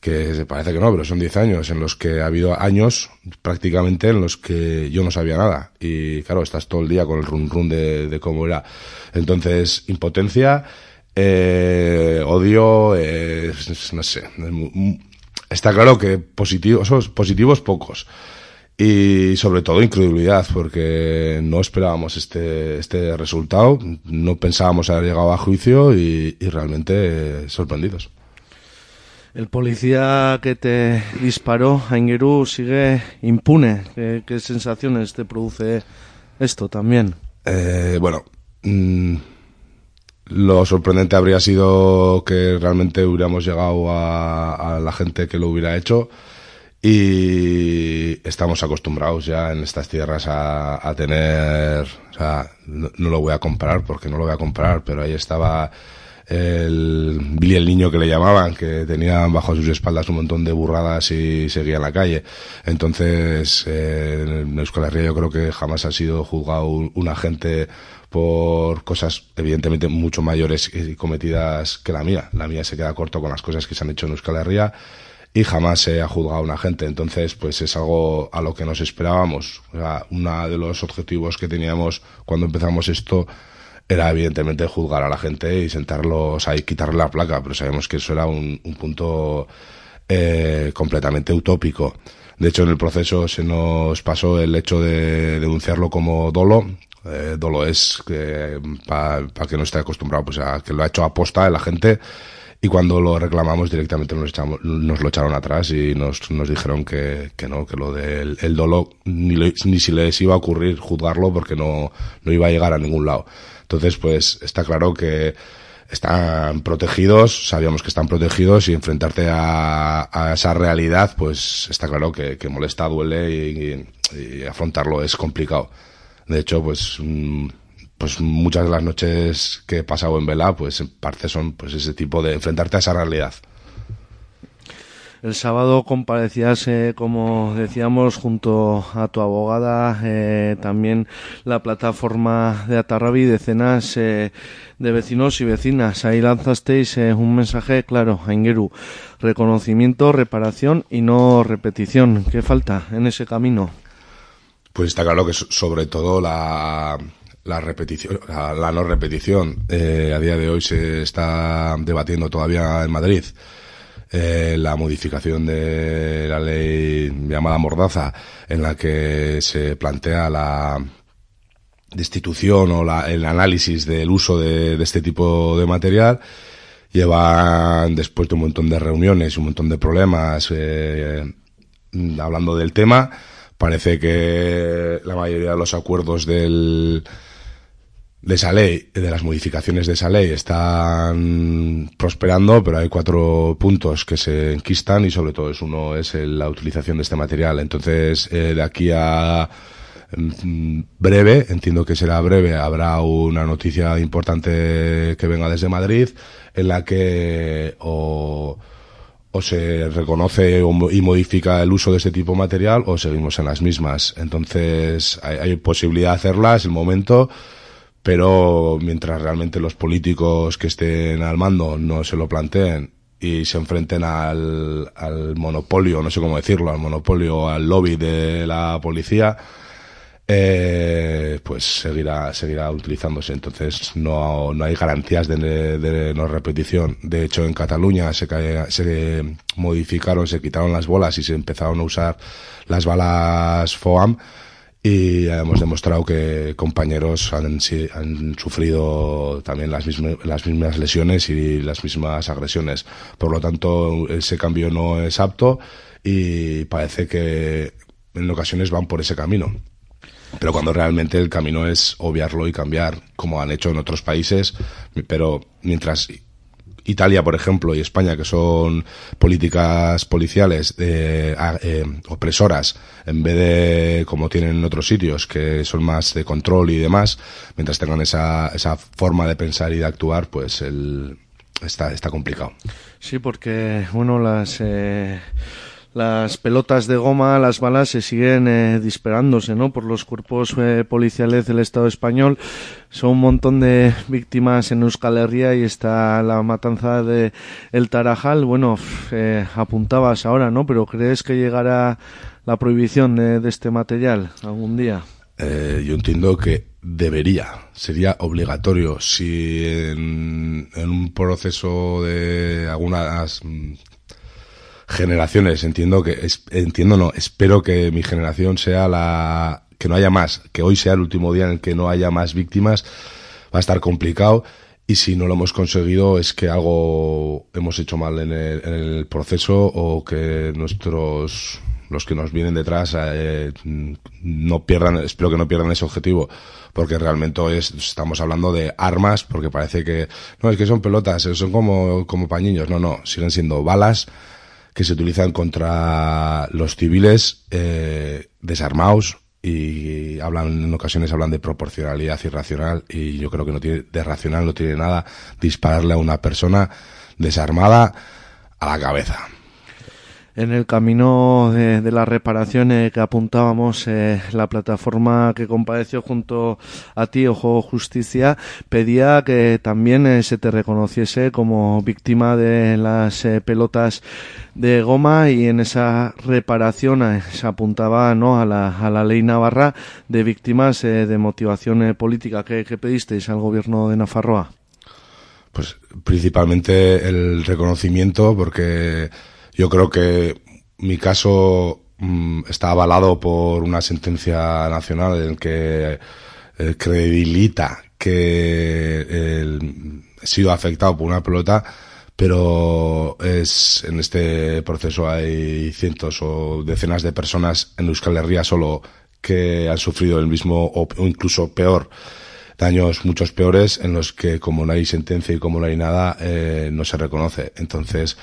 que parece que no, pero son 10 años en los que ha habido años prácticamente en los que yo no sabía nada. Y claro, estás todo el día con el run run de, de cómo era. Entonces, impotencia, eh, odio, eh, no sé, está claro que positivos, positivos pocos. Y sobre todo incredulidad, porque no esperábamos este, este resultado, no pensábamos haber llegado a juicio y, y realmente eh, sorprendidos. El policía que te disparó, Aingeru, sigue impune. ¿Qué, qué sensaciones te produce esto también? Eh, bueno, mm, lo sorprendente habría sido que realmente hubiéramos llegado a, a la gente que lo hubiera hecho y estamos acostumbrados ya en estas tierras a, a tener, o sea, no, lo voy a comparar porque no lo voy a comparar, pero ahí estaba el Billy el niño que le llamaban, que tenía bajo sus espaldas un montón de burradas y seguía en la calle. Entonces, eh, en Euskal Herria yo creo que jamás ha sido juzgado un agente por cosas evidentemente mucho mayores y cometidas que la mía. La mía se queda corto con las cosas que se han hecho en Euskal Herria y jamás se ha juzgado a una gente. Entonces, pues es algo a lo que nos esperábamos. O sea, uno de los objetivos que teníamos cuando empezamos esto era evidentemente juzgar a la gente y sentarlos ahí, quitarle la placa, pero sabemos que eso era un, un punto eh, completamente utópico. De hecho, en el proceso se nos pasó el hecho de denunciarlo como dolo. Eh, dolo es que, para que no esté acostumbrado, pues a que lo ha hecho aposta la gente y cuando lo reclamamos directamente nos, lo echaron atrás y nos, dijeron que, no, que lo del el dolo ni, si les iba a ocurrir juzgarlo porque no, no iba a llegar a ningún lado. Entonces, pues está claro que están protegidos, sabíamos que están protegidos y enfrentarte a, esa realidad, pues está claro que, que molesta, duele y afrontarlo es complicado. De hecho, pues, mm, pues muchas de las noches que he pasado en vela, pues en parte son pues ese tipo de enfrentarte a esa realidad. El sábado comparecías, como decíamos, junto a tu abogada, eh, también la plataforma de Atarrabi, decenas eh, de vecinos y vecinas. Ahí lanzasteis eh, un mensaje claro a Ingeru. Reconocimiento, reparación y no repetición. ¿Qué falta en ese camino? Pues está claro que so- sobre todo la, la repetición, la, la no repetición. Eh, a día de hoy se está debatiendo todavía en Madrid eh, la modificación de la ley llamada Mordaza, en la que se plantea la destitución o la- el análisis del uso de, este tipo de material. Llevan, después de un montón de reuniones, un montón de problemas, eh, hablando del tema, parece que la mayoría de los acuerdos del, de esa ley, de las modificaciones de esa ley, están prosperando, pero hay cuatro puntos que se enquistan y sobre todo es uno es la utilización de este material. Entonces, eh, de aquí a mm, breve, entiendo que será breve, habrá una noticia importante que venga desde Madrid en la que o o se reconoce y modifica el uso de este tipo de material o seguimos en las mismas. Entonces hay, hay posibilidad de hacerlas, el momento, pero mientras realmente los políticos que estén al mando no se lo planteen y se enfrenten al, al monopolio, no sé cómo decirlo, al monopolio, al lobby de la policía, eh, pues seguirá seguirá utilizándose. Entonces no, no hay garantías de, de no repetición. De hecho, en Cataluña se, se modificaron, se quitaron las bolas y se empezaron a usar las balas FOAM y hemos demostrado que compañeros han, han sufrido también las mismas, las mismas lesiones y las mismas agresiones. Por lo tanto, ese cambio no es apto y parece que en ocasiones van por ese camino. Pero cuando realmente el camino es obviarlo y cambiar, como han hecho en otros países, pero mientras Italia, por ejemplo, y España, que son políticas policiales eh, eh, opresoras, en vez de como tienen en otros sitios, que son más de control y demás, mientras tengan esa, esa forma de pensar y de actuar, pues el, está, está complicado. Sí, porque, bueno, las, eh, las pelotas de goma, las balas se siguen eh, disparándose, ¿no? Por los cuerpos eh, policiales del Estado español. Son un montón de víctimas en Euskal Herria y está la matanza de El Tarajal. Bueno, eh, apuntabas ahora, ¿no? Pero ¿crees que llegará la prohibición de, este material algún día? Eh, yo entiendo que debería, sería obligatorio si en, un proceso de algunas generaciones. Entiendo que, es- entiendo no, espero que mi generación sea la, que no haya más, que hoy sea el último día en el que no haya más víctimas, va a estar complicado. Y si no lo hemos conseguido es que algo hemos hecho mal en el, en el proceso o que nuestros los que nos vienen detrás eh, no pierdan, espero que no pierdan ese objetivo, porque realmente es, estamos hablando de armas, porque parece que no es que son pelotas, son como como pañiños, no, no, siguen siendo balas que se utilizan contra los civiles eh, desarmados y hablan en ocasiones hablan de proporcionalidad irracional y yo creo que no tiene de racional no tiene nada dispararle a una persona desarmada a la cabeza. En el camino de, de la reparación eh, que apuntábamos, eh, la plataforma que compareció junto a ti, Ojo Justicia, pedía que también eh, se te reconociese como víctima de las eh, pelotas de goma y en esa reparación se apuntaba ¿no? a, la, a la ley navarra de víctimas de motivación política. ¿Qué, ¿Qué pedisteis al gobierno de Nafarroa? Pues principalmente el reconocimiento, porque yo creo que mi caso mm, está avalado por una sentencia nacional en el que eh, que he sido afectado por una pelota, pero es en este proceso hay cientos o decenas de personas en Euskal Herria solo que han sufrido el mismo o, o incluso peor. Daños muchos peores en los que como no hay sentencia y como no hay nada eh, no se reconoce. Entonces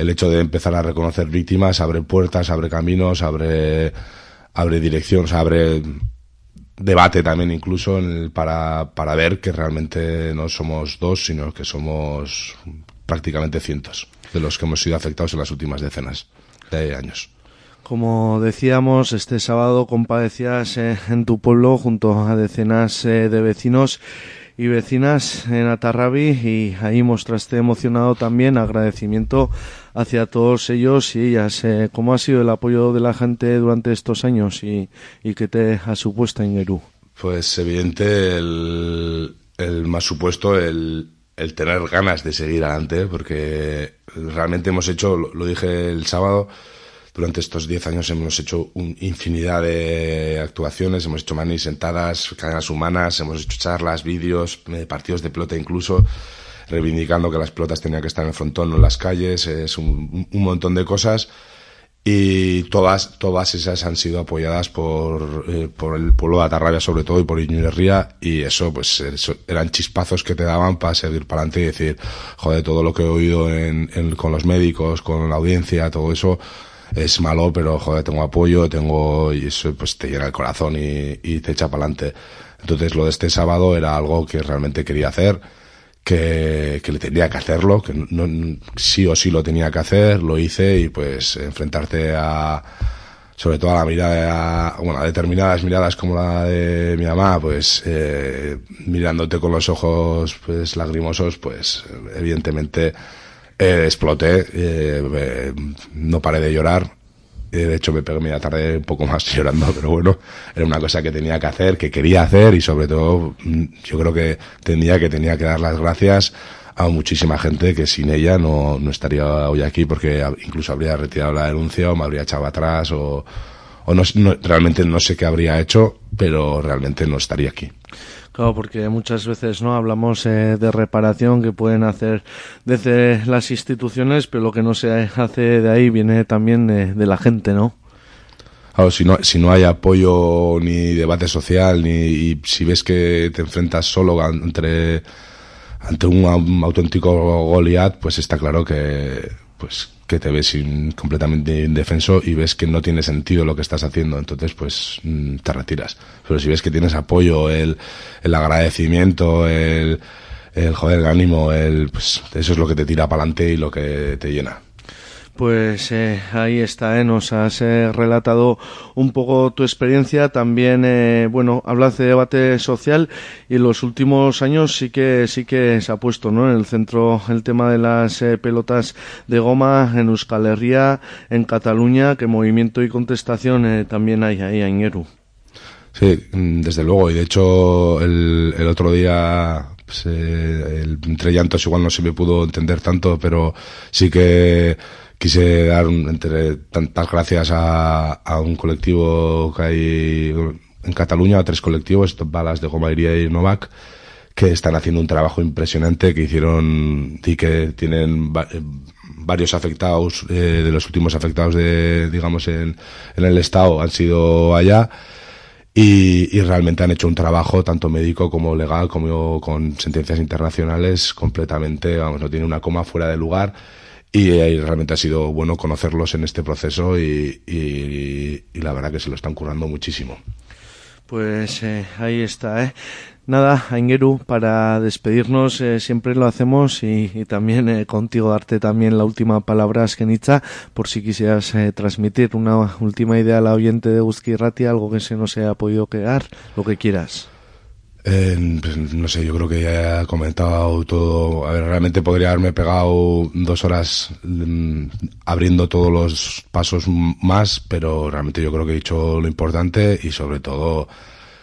el hecho de empezar a reconocer víctimas abre puertas abre caminos abre abre dirección abre debate también incluso en el- para, para ver que realmente no somos dos, sino que somos prácticamente cientos de los que hemos sido afectados en las últimas decenas de años. Como decíamos, este sábado compadecías eh, en tu pueblo junto a decenas eh, de vecinos y vecinas en Atarrabi y ahí mostraste emocionado también agradecimiento hacia todos ellos y ellas. Eh, ¿Cómo ha sido el apoyo de la gente durante estos años y, y qué te ha supuesto en Eru? Pues evidente el, el más supuesto el, el tener ganas de seguir adelante, porque realmente hemos hecho, lo, dije el sábado, durante estos 10 años hemos hecho un infinidad de actuaciones, hemos hecho manis sentadas, cadenas humanas, hemos hecho charlas, vídeos, eh, partidos de pelota incluso, reivindicando que las pelotas tenían que estar en el frontón, no en las calles, es un, montón de cosas. Y todas todas esas han sido apoyadas por, eh, por el pueblo de Atarrabia sobre todo y por Iñuerría y eso pues eran chispazos que te daban para seguir para adelante y decir joder todo lo que he oído en, en- con los médicos con la audiencia todo eso es malo pero joder tengo apoyo tengo y eso pues te llena el corazón y, y te echa para adelante entonces lo de este sábado era algo que realmente quería hacer que, que le tenía que hacerlo, que no, sí o sí lo tenía que hacer, lo hice y pues enfrentarte a, sobre todo a la mirada, bueno, a determinadas miradas como la de mi mamá, pues eh, mirándote con los ojos pues lagrimosos, pues evidentemente eh, exploté, eh, no paré de llorar, de hecho, me pegué media tarde un poco más [laughs] llorando, pero bueno, era una cosa que tenía que hacer, que quería hacer y sobre todo mm, yo creo que tenía que tenía que dar las gracias a muchísima gente que sin ella no, no estaría hoy aquí porque incluso habría retirado la denuncia o me habría echado atrás o, o no, no- realmente no sé qué habría hecho, pero realmente no estaría aquí. Claro, porque muchas veces no hablamos eh, de reparación que pueden hacer desde las instituciones, pero lo que no se hace de ahí viene también de, de la gente, ¿no? Claro, si no, si no hay apoyo ni debate social, ni y si ves que te enfrentas solo entre, ante un, au- auténtico Goliat, pues está claro que, pues, que te ves completamente indefenso y ves que no tiene sentido lo que estás haciendo. Entonces, pues, mm, te retiras. Pero si ves que tienes apoyo, el, el agradecimiento, el, el joder, el ánimo, el, pues, eso es lo que te tira para adelante y lo que te llena. Pues eh, ahí está, ¿eh? nos has eh, relatado un poco tu experiencia. También, eh, bueno, hablas de debate social y en los últimos años sí que sí que se ha puesto, ¿no? En el centro el tema de las eh, pelotas de goma en Euskal Herria, en Cataluña, que movimiento y contestación también hay ahí en Eru. Sí, desde luego. Y de hecho, el, el otro día, pues, el- entre llantos igual no se me pudo entender tanto, pero sí que, quise dar un- entre tantas gracias a, un colectivo que hay en Cataluña, a tres colectivos, Balas de Goma Iría y Novak, que están haciendo un trabajo impresionante, que hicieron y que tienen eh, varios afectados, eh, de los últimos afectados de, digamos, en, en el estado han sido allá y, y realmente han hecho un trabajo tanto médico como legal como con sentencias internacionales completamente, vamos, no tiene una coma fuera de lugar y, eh, realmente ha sido bueno conocerlos en este proceso y, y- y la verdad que se lo están currando muchísimo. Pues eh, ahí está, ¿eh? Nada, Aingeru, para despedirnos eh, siempre lo hacemos y, y también eh, contigo darte también la última palabra, Askenitza, por si quisieras transmitir una última idea al oyente de Guzki Ratia, algo que se nos haya podido quedar, lo que quieras. Eh, pues, no sé, yo creo que ya he comentado todo. A ver, realmente podría haberme pegado dos horas mm, abriendo todos los pasos más, pero realmente yo creo que he dicho lo importante y sobre todo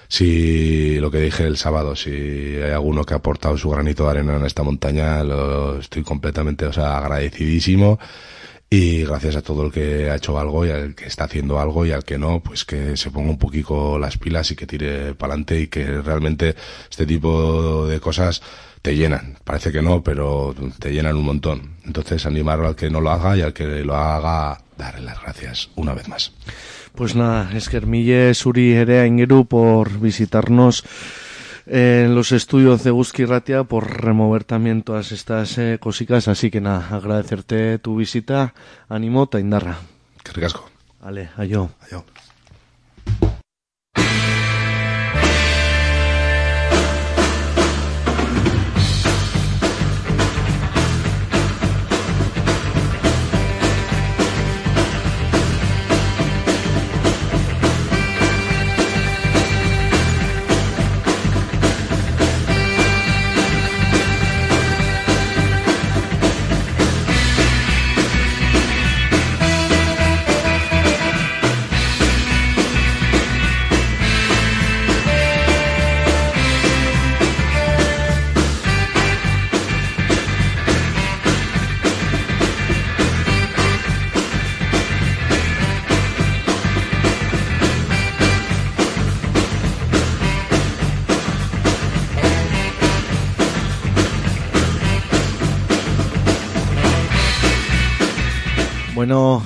si lo que dije el sábado, si hay alguno que ha aportado su granito de arena en esta montaña, lo estoy completamente, o sea, agradecidísimo. Y gracias a todo el que ha hecho algo y al que está haciendo algo y al que no, pues que se ponga un poquito las pilas y que tire para adelante y que realmente este tipo de cosas te llenan. Parece que no, pero te llenan un montón. Entonces animar al que no lo haga y al que lo haga, darle las gracias una vez más. Pues nada, eskermille Suri ere Aingeru por visitarnos en los estudios de Guzki Ratia, por remover también todas estas eh, cositas. Así que nada, agradecerte tu visita. Ánimo, Taindarra. Que ricasco. Vale, ayo. Adiós.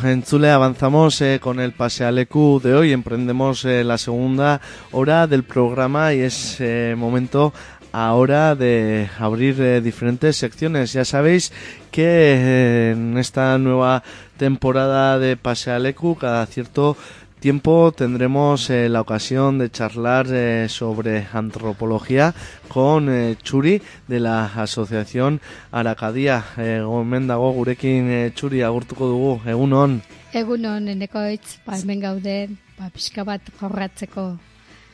En Zule avanzamos eh, con el Pasealecu de hoy. Emprendemos eh, la segunda hora del programa y es eh, momento ahora de abrir eh, diferentes secciones. Ya sabéis que en esta nueva temporada de Pasealecu cada cierto tiempo tendremos eh, la ocasión de charlar eh, sobre antropología con eh, Churi de la Asociación Arakadia. Eh, gomen dago gurekin eh, Churi agurtuko dugu, egunon. Egunon enekoitz, ba, hemen gaude, ba, pixka bat jorratzeko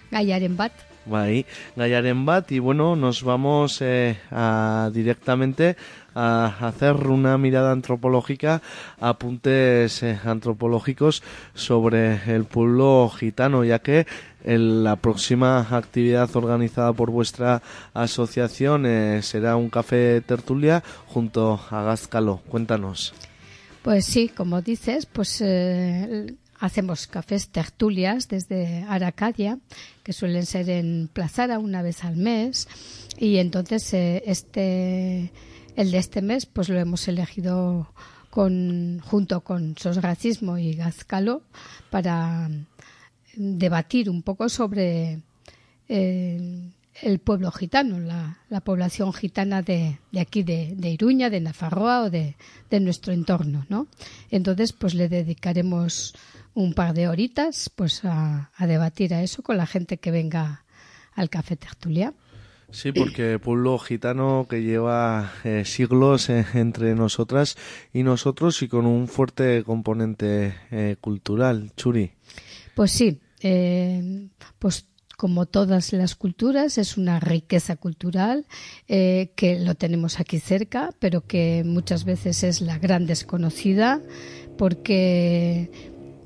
gaiaren bat. Bai, gaiaren bat y bueno, nos vamos eh, a, directamente a hacer una mirada antropológica, apuntes eh, antropológicos sobre el pueblo gitano, ya que la próxima actividad organizada por vuestra asociación eh, será un café tertulia junto a Gazcalo. Cuéntanos. Pues sí, como dices, pues eh, hacemos cafés tertulias desde Aracadia, que suelen ser en Plazara una vez al mes, y entonces eh, este el de este mes pues lo hemos elegido con junto con Sosracismo y Gazcalo para debatir un poco sobre eh, el pueblo gitano, la, la población gitana de, aquí, de, Iruña, de Nafarroa o de, de, nuestro entorno, ¿no? Entonces, pues le dedicaremos un par de horitas pues a, a debatir a eso con la gente que venga al Café Tertulia. Sí, porque pueblo gitano que lleva eh, siglos eh, entre nosotras y nosotros y con un fuerte componente eh, cultural, Churi. Pues sí, pues como todas las culturas, es una riqueza cultural eh, que lo tenemos aquí cerca, pero que muchas veces es la gran desconocida, porque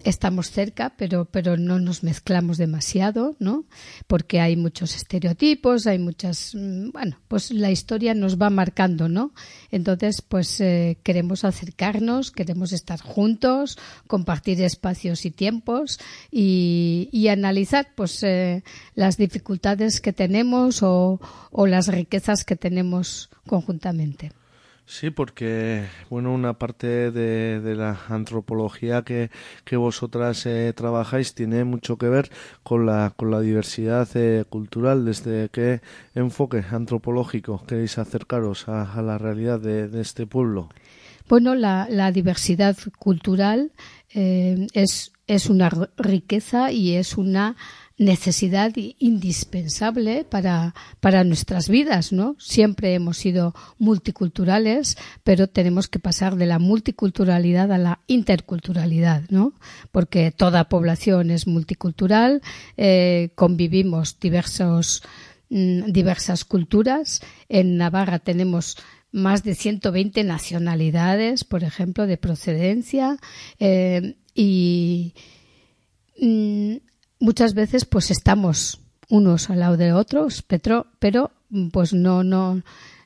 estamos cerca, pero, pero no nos mezclamos demasiado, ¿no? Porque hay muchos estereotipos, hay muchas, mm, bueno, pues la historia nos va marcando, ¿no? Entonces, pues eh, queremos acercarnos, queremos estar juntos, compartir espacios y tiempos y, y analizar, pues, eh, las dificultades que tenemos o, o las riquezas que tenemos conjuntamente. Sí, porque bueno, una parte de, de la antropología que, que vosotras eh, trabajáis tiene mucho que ver con la, con la diversidad eh, cultural. ¿Desde qué enfoque antropológico queréis acercaros a, a la realidad de, de este pueblo? Bueno, la, la diversidad cultural eh, es, es una riqueza y es una necesidad indispensable para, para nuestras vidas, ¿no? Siempre hemos sido multiculturales, pero tenemos que pasar de la multiculturalidad a la interculturalidad, ¿no? Porque toda población es multicultural, eh, convivimos diversos, mm, diversas culturas. En Navarra tenemos más de 120 nacionalidades, por ejemplo, de procedencia eh, y mm, muchas veces pues estamos unos al lado de otros, pero, pero mm, pues no, no,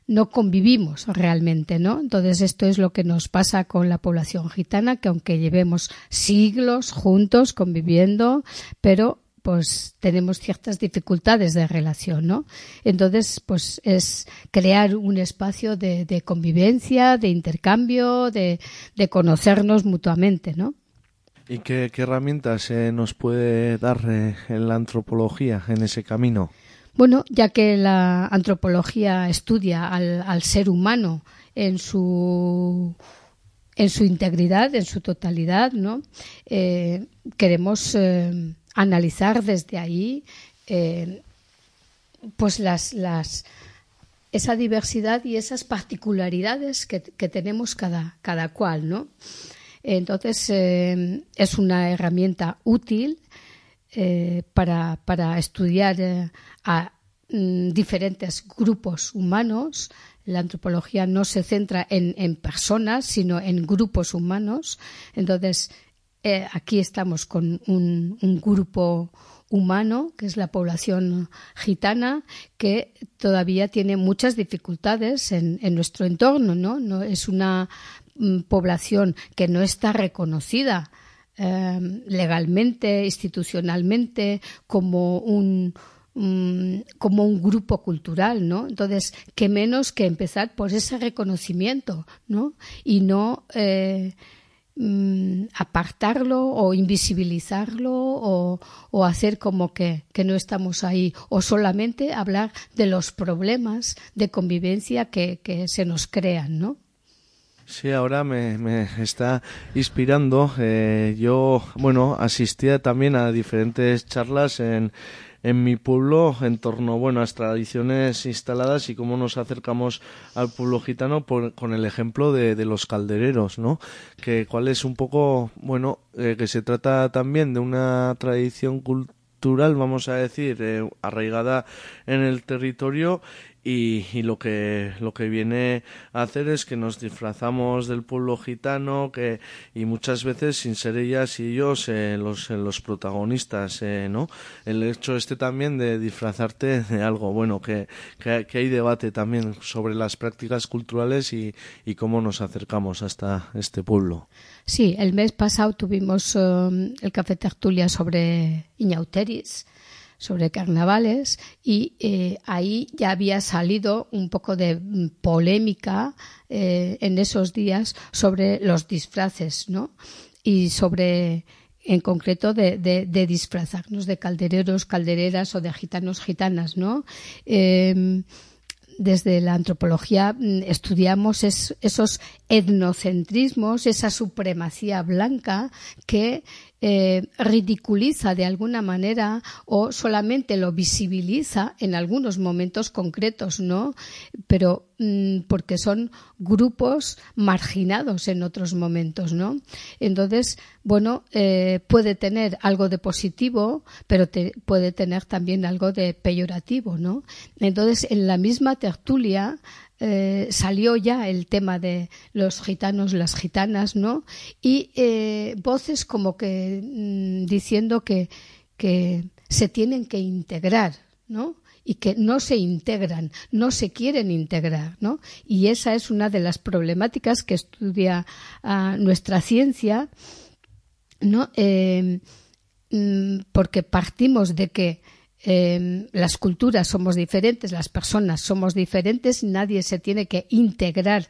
no convivimos realmente, ¿no? Entonces esto es lo que nos pasa con la población gitana, que aunque llevemos siglos juntos conviviendo, pero pues tenemos ciertas dificultades de relación, ¿no? Entonces, pues es crear un espacio de, de convivencia, de intercambio, de, de conocernos mutuamente, ¿no? ¿Y qué, herramientas nos puede dar eh, la antropología en ese camino? Bueno, ya que la antropología estudia al, ser humano en su en su integridad, en su totalidad, ¿no? Eh, queremos eh, analizar desde ahí pues esa diversidad y esas particularidades que, que tenemos cada, cada cual, ¿no? Entonces, eh, es una herramienta útil eh, para, para estudiar eh, a mm, diferentes grupos humanos. La antropología no se centra en, en personas, sino en grupos humanos. Entonces, eh, aquí estamos con un, un grupo humano, que es la población gitana, que todavía tiene muchas dificultades en, en nuestro entorno, ¿no? No es una población que no está reconocida eh, legalmente, institucionalmente, como un, mm, como un grupo cultural, ¿no? Entonces, qué menos que empezar por ese reconocimiento, ¿no? Y no eh, mm, apartarlo o invisibilizarlo o, o hacer como que, que no estamos ahí o solamente hablar de los problemas de convivencia que, que se nos crean, ¿no? Sí, ahora me, me está inspirando. Eh, yo, bueno, asistía también a diferentes charlas en, en mi pueblo en torno, bueno, a las tradiciones instaladas y cómo nos acercamos al pueblo gitano por- con el ejemplo de, de los caldereros, ¿no? Que cuál es un poco, bueno, eh, que se trata también de una tradición cultural, vamos a decir, eh, arraigada en el territorio y, y lo que lo que viene a hacer es que nos disfrazamos del pueblo gitano que y muchas veces sin ser ellas y ellos eh, los eh, los protagonistas eh, no el hecho este también de disfrazarte de algo bueno que, que, hay debate también sobre las prácticas culturales y, y cómo nos acercamos hasta este pueblo. Sí, el mes pasado tuvimos eh, el café tertulia sobre Iñauteris, sobre carnavales, y eh, ahí ya había salido un poco de polémica eh, en esos días sobre los disfraces, ¿no? Y sobre en concreto de, disfrazarnos de caldereros, caldereras o de gitanos, gitanas, ¿no? Eh, desde la antropología mm, estudiamos es- esos etnocentrismos, esa supremacía blanca que eh, ridiculiza de alguna manera o solamente lo visibiliza en algunos momentos concretos, ¿no? Pero mm, porque son grupos marginados en otros momentos, ¿no? Entonces, bueno, eh, puede tener algo de positivo, pero te- puede tener también algo de peyorativo, ¿no? Entonces, en la misma tertulia eh, salió ya el tema de los gitanos, las gitanas, ¿no? Y eh, voces como que mm, diciendo que, que se tienen que integrar, ¿no? y que no se integran, no se quieren integrar, ¿no? Y esa es una de las problemáticas que estudia ah, nuestra ciencia, ¿no? Eh, mm, porque partimos de que eh, las culturas somos diferentes, las personas somos diferentes, nadie se tiene que integrar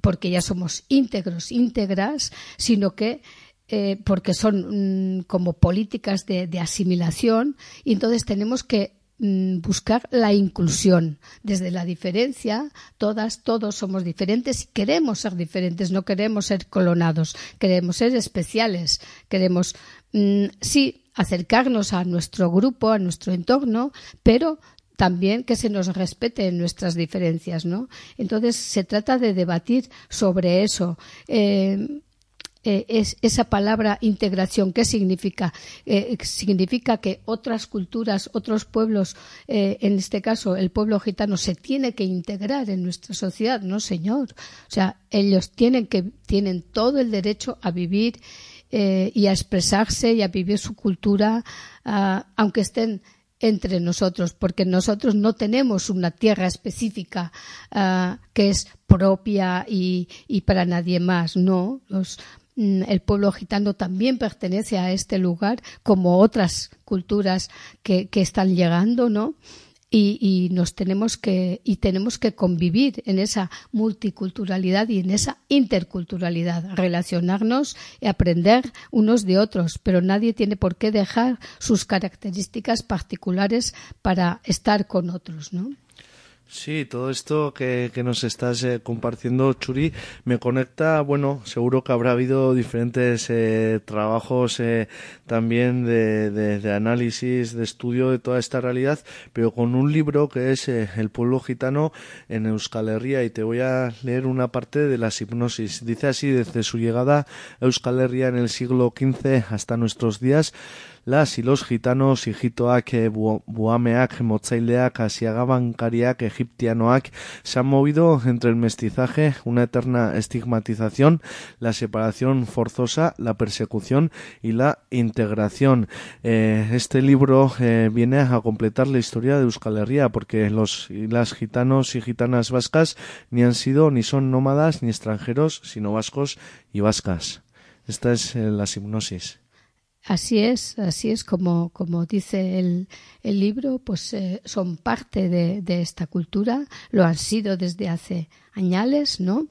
porque ya somos íntegros, íntegras, sino que eh, porque son mm, como políticas de, de asimilación. Y entonces tenemos que mm, buscar la inclusión desde la diferencia. Todas todos somos diferentes y queremos ser diferentes. No queremos ser colonados queremos ser especiales queremos mm, sí acercarnos a nuestro grupo a nuestro entorno pero también que se nos respete en nuestras diferencias, ¿no? Entonces se trata de debatir sobre eso. Eh, eh, es esa palabra integración, ¿qué significa? Eh, significa que otras culturas, otros pueblos, en este caso el pueblo gitano, se tiene que integrar en nuestra sociedad, no señor. O sea, ellos tienen que tienen todo el derecho a vivir eh, y a expresarse y a vivir su cultura, ah, aunque estén entre nosotros, porque nosotros no tenemos una tierra específica ah, que es propia y, y para nadie más, no. Los, mm, el pueblo gitano también pertenece a este lugar, como otras culturas que, que están llegando, ¿no? Y, y nos tenemos que y tenemos que convivir en esa multiculturalidad y en esa interculturalidad, relacionarnos y aprender unos de otros, pero nadie tiene por qué dejar sus características particulares para estar con otros, ¿no? Sí, todo esto que, que nos estás eh, compartiendo, Churi, me conecta, bueno, seguro que habrá habido diferentes eh, trabajos eh, también de, de, de análisis, de estudio de toda esta realidad, pero con un libro que es eh, El pueblo gitano en Euskal Herria y te voy a leer una parte de las hipnosis. Dice así, desde su llegada a Euskal Herria en el siglo XV hasta nuestros días, las y los gitanos, hijitoak, eh, bu- buameak, motzaileak, asiagabankariak, egiptianoak, se han movido entre el mestizaje, una eterna estigmatización, la separación forzosa, la persecución y la integración. Eh, este libro eh, viene a completar la historia de Euskal Herria, porque los y las gitanos y gitanas vascas ni han sido ni son nómadas ni extranjeros, sino vascos y vascas. Esta es la hipnosis. Así es, así es como, como dice el, el libro, pues eh, son parte de, de esta cultura, lo han sido desde hace añales, ¿no?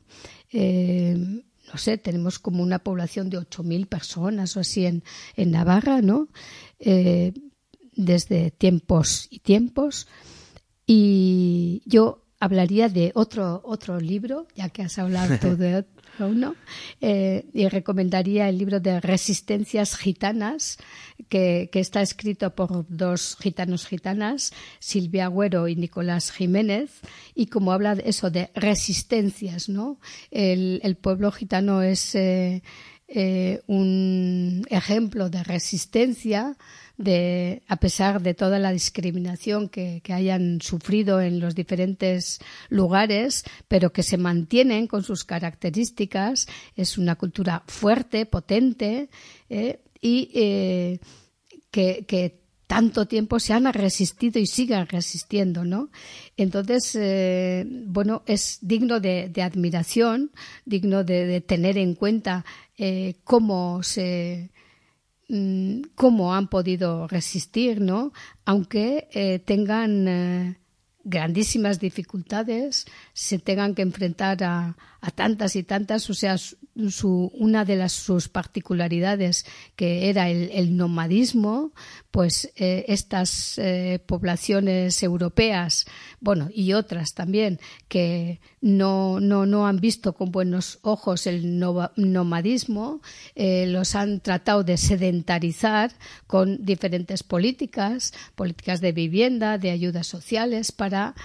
Eh, no sé, tenemos como una población de 8.000 personas o así en, en Navarra, ¿no? Eh, desde tiempos y tiempos. Y yo hablaría de otro, otro libro, ya que has hablado tú [laughs] de eh, y recomendaría el libro de Resistencias Gitanas, que, que está escrito por dos gitanos gitanas, Silvia Agüero y Nicolás Jiménez, y como habla de eso de resistencias, ¿no? El, el pueblo gitano es eh, eh, un ejemplo de resistencia, a pesar de toda la discriminación que, que, hayan sufrido en los diferentes lugares, pero que se mantienen con sus características. Es una cultura fuerte, potente eh, y eh, que, que tanto tiempo se han resistido y sigan resistiendo, ¿no? Entonces, eh, bueno, es digno de, admiración, digno de, tener en cuenta cómo se cómo han podido resistir, ¿no? Aunque eh, tengan eh, grandísimas dificultades, se tengan que enfrentar a, a tantas y tantas, o sea, una de las sus particularidades que era el, nomadismo, pues eh, estas eh, poblaciones europeas, bueno, y otras también, que no, no, no han visto con buenos ojos el no, nomadismo, eh, los han tratado de sedentarizar con diferentes políticas, políticas de vivienda, de ayudas sociales, para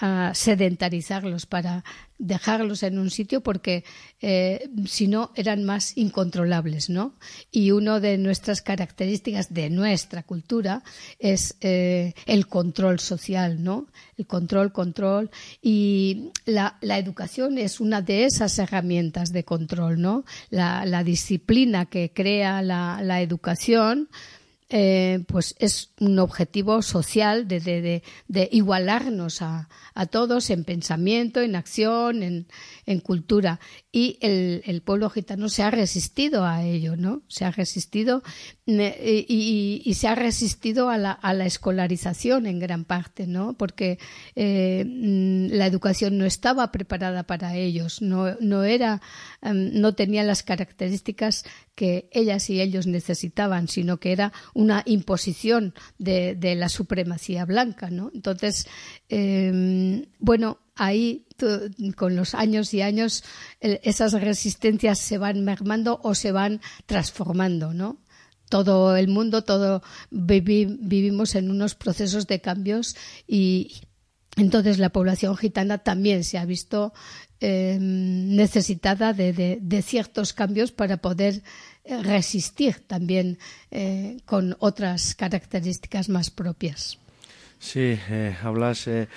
a sedentarizarlos, para dejarlos en un sitio porque eh, si no eran más incontrolables, ¿no? Y una de nuestras características de nuestra cultura es eh, el control social, ¿no? El control, control y la, educación es una de esas herramientas de control, ¿no? La, disciplina que crea la educación eh, pues es un objetivo social de, de, igualarnos a, a, todos en pensamiento, en acción, en, cultura. Y el, pueblo gitano se ha resistido a ello, ¿no? Se ha resistido y, se ha resistido a la, a la, escolarización en gran parte, ¿no? Porque eh, la educación no estaba preparada para ellos, no, no era, um, no tenía las características que ellas y ellos necesitaban, sino que era una imposición de, la supremacía blanca, ¿no? Entonces, eh, bueno, ahí con los años y años esas resistencias se van mermando o se van transformando, ¿no? Todo el mundo, todo vivi, vivimos en unos procesos de cambios y entonces la población gitana también se ha visto eh, necesitada de, ciertos cambios para poder resistir también eh, con otras características más propias. Sí, eh, hablas eh,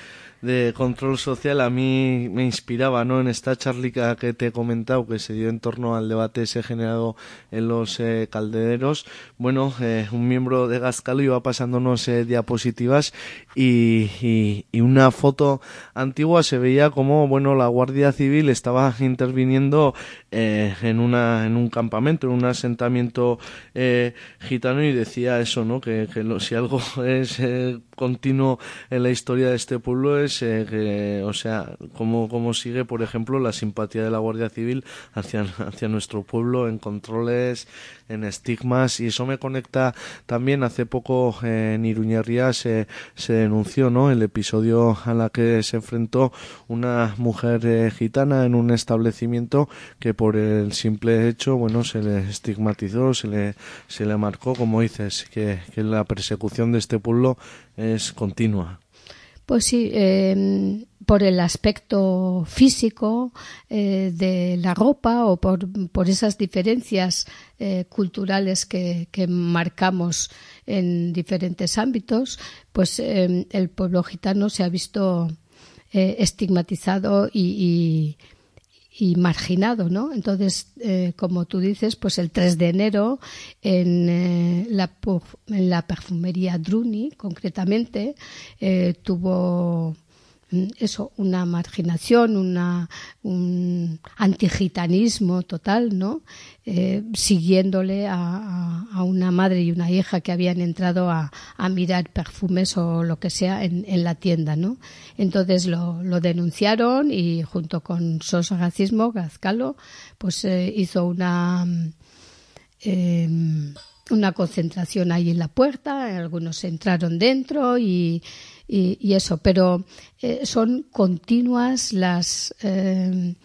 de control social a mí me inspiraba no en esta charlica que te he comentado que se dio en torno al debate ese generado en los eh, caldereros. Bueno eh, un miembro de Gascalo iba pasándonos eh, diapositivas y, y, y, una foto antigua se veía como bueno la Guardia Civil estaba interviniendo eh, en una en un campamento en un asentamiento gitano y decía eso no que, que lo, si algo [laughs] es continuo en la historia de este pueblo es eh, que, o sea, cómo, cómo sigue, por ejemplo, la simpatía de la Guardia Civil hacia, hacia nuestro pueblo en controles, en estigmas, y eso me conecta también. Hace poco eh, en Iruñería se, se denunció ¿no? el episodio a la que se enfrentó una mujer eh, gitana en un establecimiento que por el simple hecho, bueno, se le estigmatizó, se le, se le marcó, como dices, que, que la persecución de este pueblo es continua. Pues sí, eh, por el aspecto físico eh, de la ropa o por, por esas diferencias eh, culturales que, que, marcamos en diferentes ámbitos, pues el pueblo gitano se ha visto estigmatizado y, y y marginado, ¿no? Entonces, eh, como tú dices, pues el 3 de enero en, eh, la, en la perfumería Druni, concretamente, eh, tuvo eso, una marginación, una, un antigitanismo total, ¿no? Eh, siguiéndole a, una madre y una hija que habían entrado a, a mirar perfumes o lo que sea en, la tienda, ¿no? Entonces lo, lo, denunciaron y junto con SOS Racismo, Gazcalo, pues eh, hizo una... Eh, una concentración ahí en la puerta, algunos entraron dentro y, y, y eso, pero eh, son continuas las eh,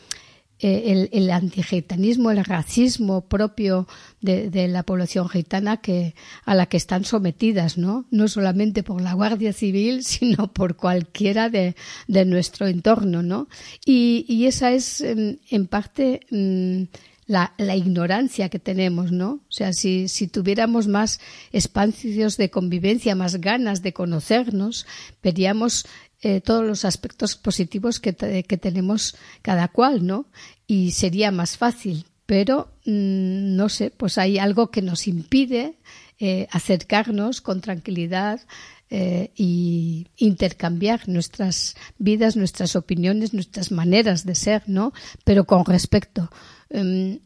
el, el, antigitanismo, el racismo propio de, la población gitana que, a la que están sometidas, ¿no? No solamente por la Guardia Civil, [laughs] sino por cualquiera de, de nuestro entorno, ¿no? Y, esa es, en, en parte, mmm, la, ignorancia que tenemos, ¿no? O sea, si, si tuviéramos más espacios de convivencia, más ganas de conocernos, veríamos eh, todos los aspectos positivos que, tenemos cada cual, ¿no? Y sería más fácil. Pero, mmm, no sé, pues hay algo que nos impide eh, acercarnos con tranquilidad eh, y intercambiar nuestras vidas, nuestras opiniones, nuestras maneras de ser, ¿no? Pero con respeto um,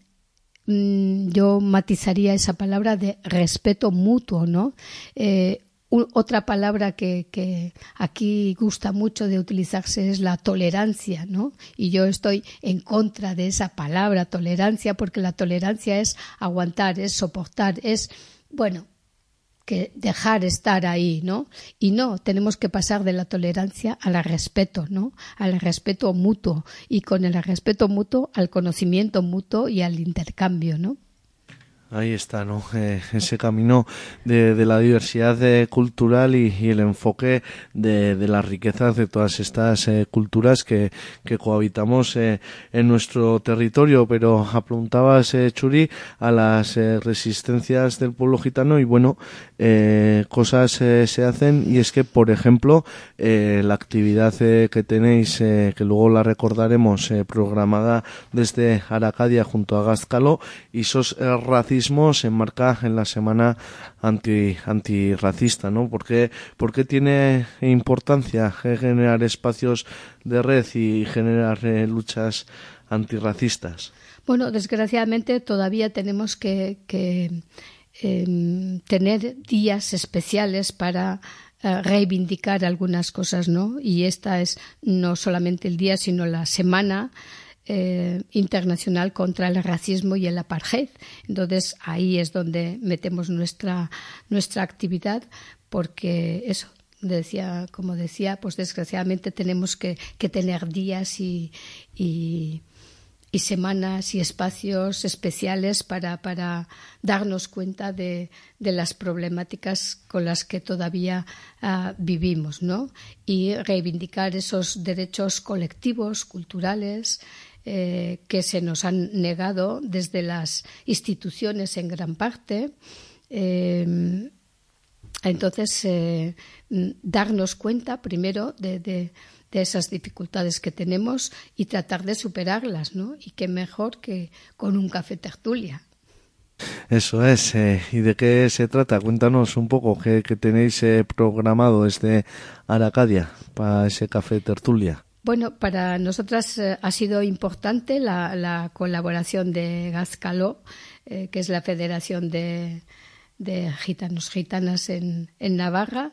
yo matizaría esa palabra de respeto mutuo, ¿no? Eh, otra palabra que, que, aquí gusta mucho de utilizarse es la tolerancia, ¿no? Y yo estoy en contra de esa palabra tolerancia porque la tolerancia es aguantar, es soportar, es, bueno, que dejar estar ahí, ¿no? Y no, tenemos que pasar de la tolerancia al respeto, ¿no? Al respeto mutuo y con el respeto mutuo al conocimiento mutuo y al intercambio, ¿no? Ahí está, ¿no? Eh, ese camino de, la diversidad eh, cultural y, el enfoque de, las riquezas de todas estas eh, culturas que, que cohabitamos en nuestro territorio. Pero apuntabas, Churi, a las resistencias del pueblo gitano y bueno, eh, cosas eh, se hacen y es que, por ejemplo, eh, la actividad que tenéis, que luego la recordaremos, programada desde Aracadia junto a Gazcalo, y esos racismos se enmarca en la semana anti antirracista, ¿no? ¿Por qué, por qué tiene importancia generar espacios de red y generar luchas antirracistas? Bueno, desgraciadamente todavía tenemos que, que tener días especiales para eh, reivindicar algunas cosas, ¿no? Y esta es no solamente el día, sino la semana eh, internacional contra el racismo y el apartheid. Entonces ahí es donde metemos nuestra nuestra actividad, porque eso decía, como decía, pues desgraciadamente tenemos que, que tener días y y semanas y espacios especiales para, para darnos cuenta de, de, las problemáticas con las que todavía uh, vivimos, ¿no? Y reivindicar esos derechos colectivos, culturales, eh, que se nos han negado desde las instituciones en gran parte. Eh, entonces, eh, darnos cuenta primero de, de esas dificultades que tenemos y tratar de superarlas, ¿no? Y qué mejor que con un café tertulia. Eso es. Eh, ¿Y de qué se trata? Cuéntanos un poco qué, qué tenéis eh, programado desde Aracadia para ese café tertulia. Bueno, para nosotras eh, ha sido importante la, la colaboración de Gazcaló, que es la Federación de, de Gitanos Gitanas en, en Navarra,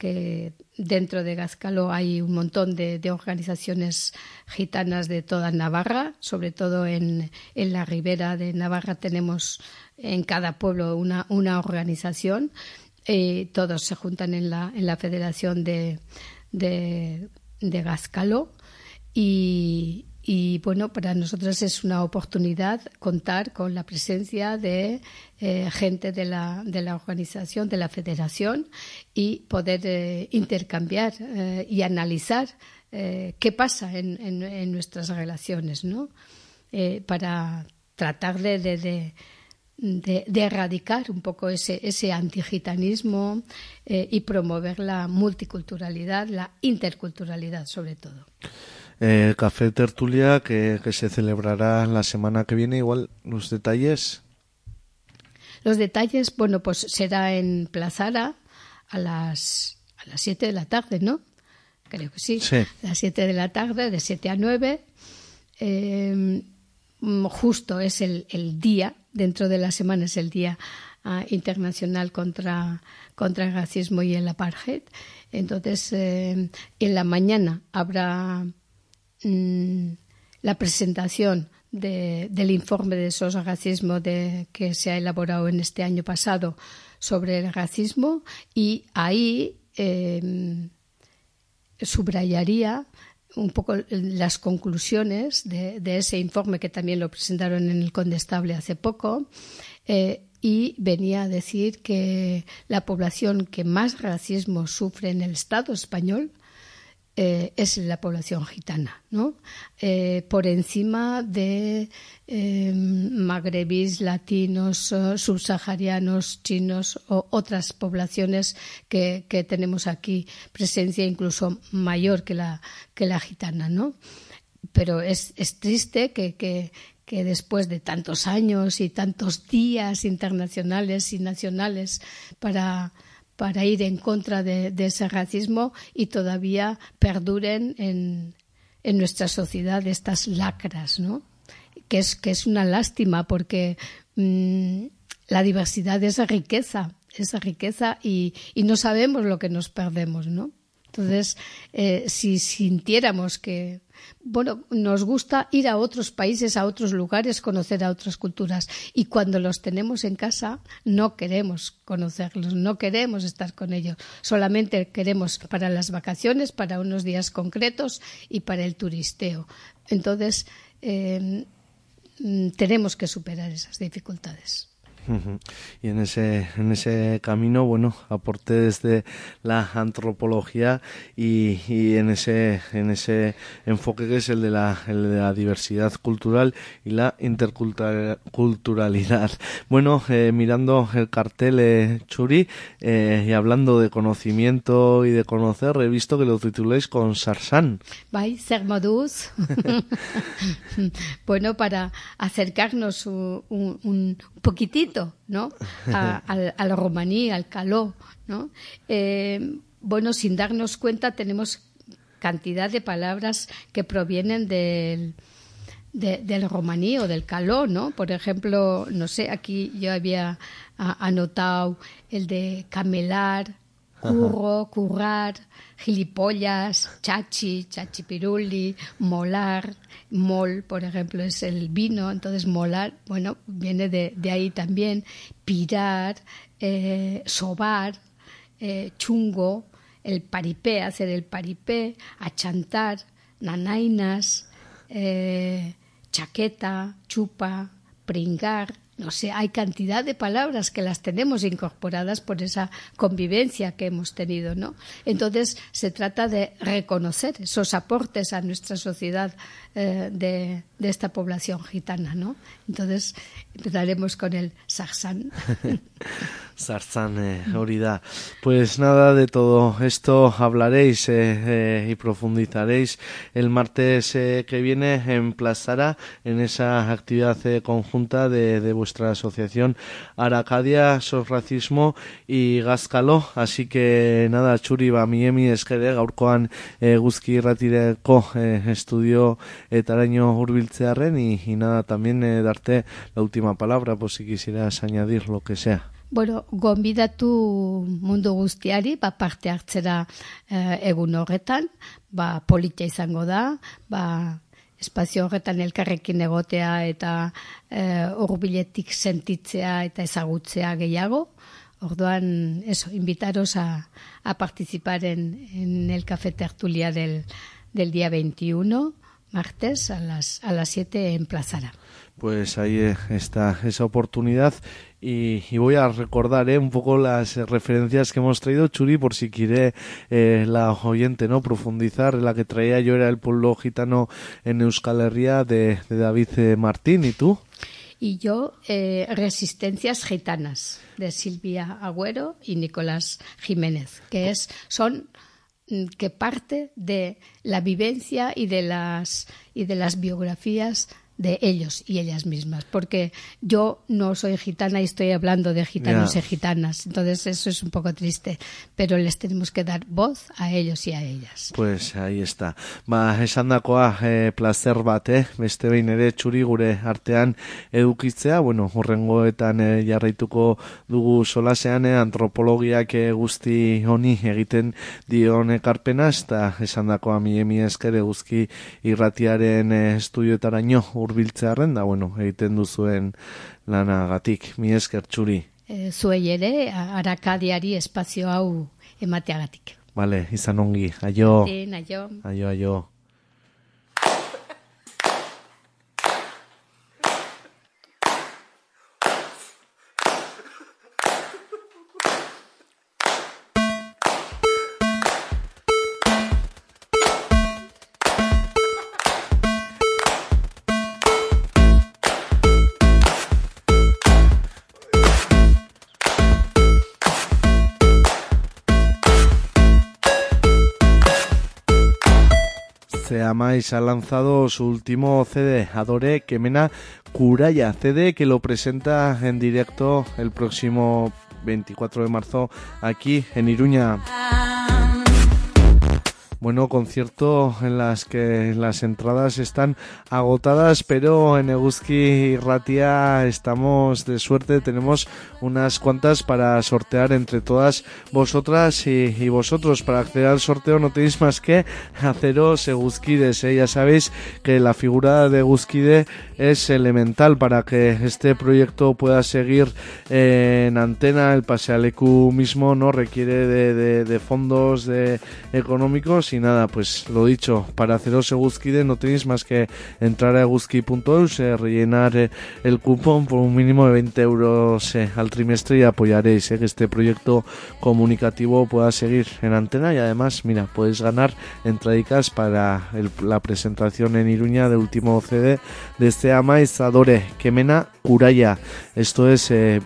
que dentro de Gazcalo hay un montón de, organizaciones gitanas de toda Navarra, sobre todo en, en, la ribera de Navarra tenemos en cada pueblo una, una organización. Eh, todos se juntan en la, en la Federación de, de, de Gazcalo y, y bueno, para nosotros es una oportunidad contar con la presencia de eh, gente de la, de la organización, de la federación y poder eh, intercambiar eh, y analizar qué pasa en, en, nuestras relaciones, ¿no? Para tratar de de, de, erradicar un poco ese, ese antigitanismo eh, y promover la multiculturalidad, la interculturalidad sobre todo eh, Café Tertulia que, que, se celebrará la semana que viene. Igual los detalles. Los detalles, bueno, pues será en Plazara a las a las 7 de la tarde, ¿no? Creo que sí. sí. A las 7 de la tarde, de 7 a 9. Eh, justo es el, el, día, dentro de la semana es el día uh, internacional contra, contra el racismo y el apartheid. Entonces, eh, en la mañana habrá mmm, la presentación de, del informe de SOS Racismo de, que se ha elaborado en este año pasado sobre el racismo y ahí eh, subrayaría un poco las conclusiones de, de, ese informe que también lo presentaron en el Condestable hace poco eh, y venía a decir que la población que más racismo sufre en el Estado español eh, es la población gitana, ¿no? Eh, por encima de eh, latinos, subsaharianos, chinos o otras poblaciones que, tenemos aquí presencia incluso mayor que la, que la gitana, ¿no? Pero es, es triste que, que después de tantos años y tantos días internacionales y nacionales para para ir en contra de, ese racismo y todavía perduren en, nuestra sociedad estas lacras, ¿no? Que es, que es una lástima porque mmm, la diversidad es riqueza, es riqueza y, y, no sabemos lo que nos perdemos, ¿no? Entonces, eh, si sintiéramos que, bueno, nos gusta ir a otros países, a otros lugares, conocer a otras culturas. Y cuando los tenemos en casa, no queremos conocerlos, no queremos estar con ellos. Solamente queremos para las vacaciones, para unos días concretos y para el turisteo. Entonces, eh, tenemos que superar esas dificultades. Y en ese, en ese camino, bueno, aporté desde la antropología y, y en ese, en ese enfoque que es el de la, el de la diversidad cultural y la interculturalidad. Bueno, eh, mirando el cartel eh, Churi eh, y hablando de conocimiento y de conocer, he visto que lo tituláis con Sarsan. Moduz? [laughs] bueno, para acercarnos un- un poquitito, ¿no? A- al, al romaní, al caló, ¿no? Eh, bueno, sin darnos cuenta tenemos cantidad de palabras que provienen del, de- del romaní o del caló, ¿no? Por ejemplo, no sé, aquí yo había anotado el de camelar, curro, currar, gilipollas, chachi, chachipiruli, molar, mol, por ejemplo, es el vino, entonces molar, bueno, viene de, de ahí también, pirar, eh, sobar, eh, chungo, el paripé, hacer el paripé, achantar, nanainas, eh, chaqueta, chupa, pringar, no sé, hay cantidad de palabras que las tenemos incorporadas por esa convivencia que hemos tenido, ¿no? Entonces se trata de reconocer esos aportes a nuestra sociedad eh, de, de esta población gitana, ¿no? Entonces empezaremos con el sarsán. Zarzan, [laughs] eh. Pues nada, de todo esto hablaréis eh, y profundizaréis el martes que viene en Plazara, en esa actividad conjunta de, de asociación Aracadia, Sos Racismo y Gazkalo. Así que nada, txuri ba miemi eskere gaurkoan eh, guzki irratireko eh, estudio etaraino hurbiltzearren y, y nada, también eh, darte la última palabra, pues si quisieras añadir lo que sea. Bueno, gonbidatu mundu guztiari, ba, parte hartzera eh, egun horretan, ba, politia izango da, ba, espazio horretan elkarrekin egotea eta eh, hurbiletik sentitzea eta ezagutzea gehiago. Orduan, eso, invitaros a, a participar en, en el café tertulia del, del día 21, martes a las, a las 7 en Plazara. Pues ahí eh, está esa oportunidad y, voy a recordar eh, un poco las referencias que hemos traído, Churi, por si quiere eh, la oyente no profundizar. La que traía yo era el pueblo gitano en Euskal Herria de, David eh, Martín. ¿Y tú? Y yo, Resistencias Gitanas, de Silvia Agüero y Nicolás Jiménez, que es, son mm, que parte de la vivencia y de las y de las biografías de ellos y ellas mismas, porque yo no soy gitana y estoy hablando de gitanos Ya. y gitanas, entonces eso es un poco triste, pero les tenemos que dar voz a ellos y a ellas. Pues ahí está. Ba, esan dakoa eh, placer bat, eh? beste behin ere txuri gure artean edukitzea, bueno, horrengoetan eh, jarraituko dugu solasean, eh, antropologiak eh, guzti honi egiten dion ekarpena, eta esan dakoa mi emi esker guzki irratiaren eh, estudioetaraino hurbiltzearren, da, bueno, egiten duzuen lanagatik, mi esker txuri. E, zuei ere, arakadiari espazio hau emateagatik. Vale, izan ongi, aio, Tin, aio. aio, aio. Ha lanzado su último CD, Adore Kemena Kuraya, CD que lo presenta en directo el próximo 24 de marzo aquí en Iruña. Bueno, concierto en las que las entradas están agotadas, pero en Eguski Ratia estamos de suerte, tenemos unas cuantas para sortear entre todas vosotras y, y vosotros. Para acceder al sorteo no tenéis más que haceros Eguskides, ¿eh? ya sabéis que la figura de Eguskide es elemental para que este proyecto pueda seguir en antena. El Pasealecu mismo no requiere de, fondos económicos y nada, pues lo dicho, para haceros Eguzkide no tenéis más que entrar a eguzki.eus, rellenar eh, el cupón por un mínimo de 20 euros eh, al trimestre y apoyaréis eh, que este proyecto comunicativo pueda seguir en antena y además, mira, podéis ganar entradicas para el- la presentación en Iruña del último CD de este Amaiz Adore Kemena Kuraya. Esto es eh,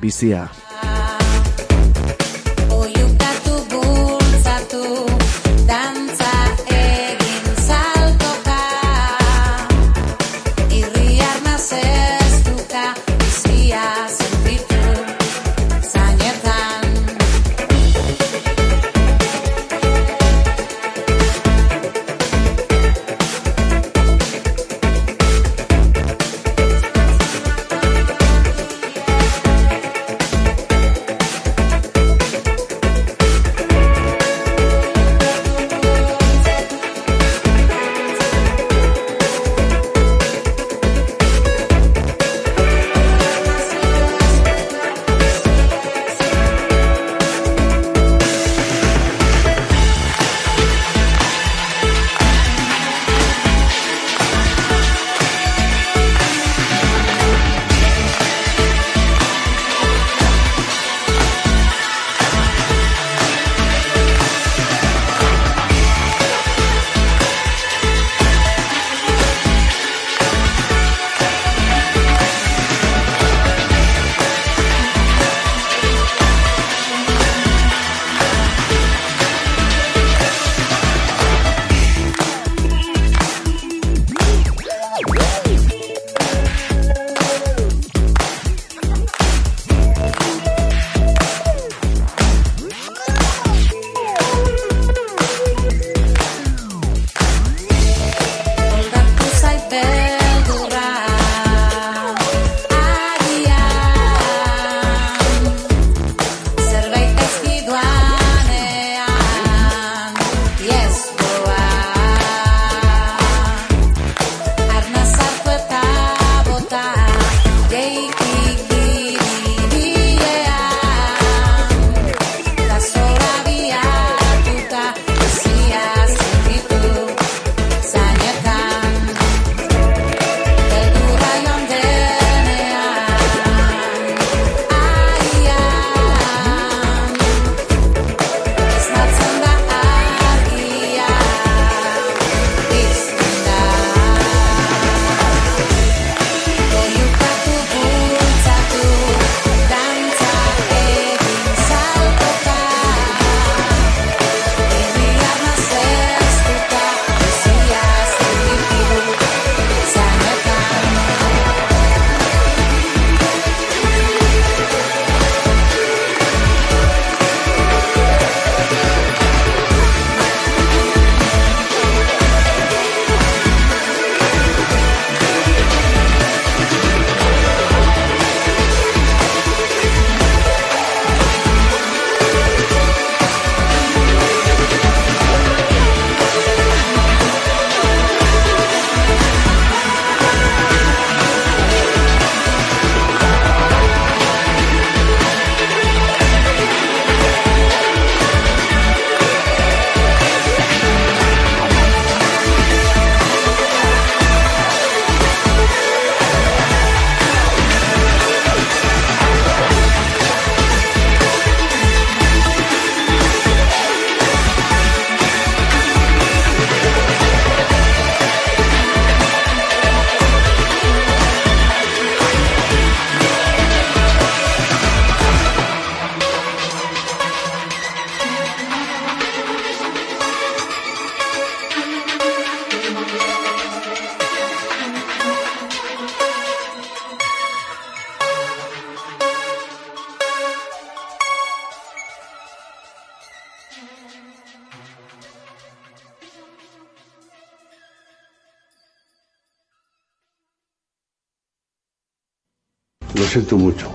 Lo siento mucho.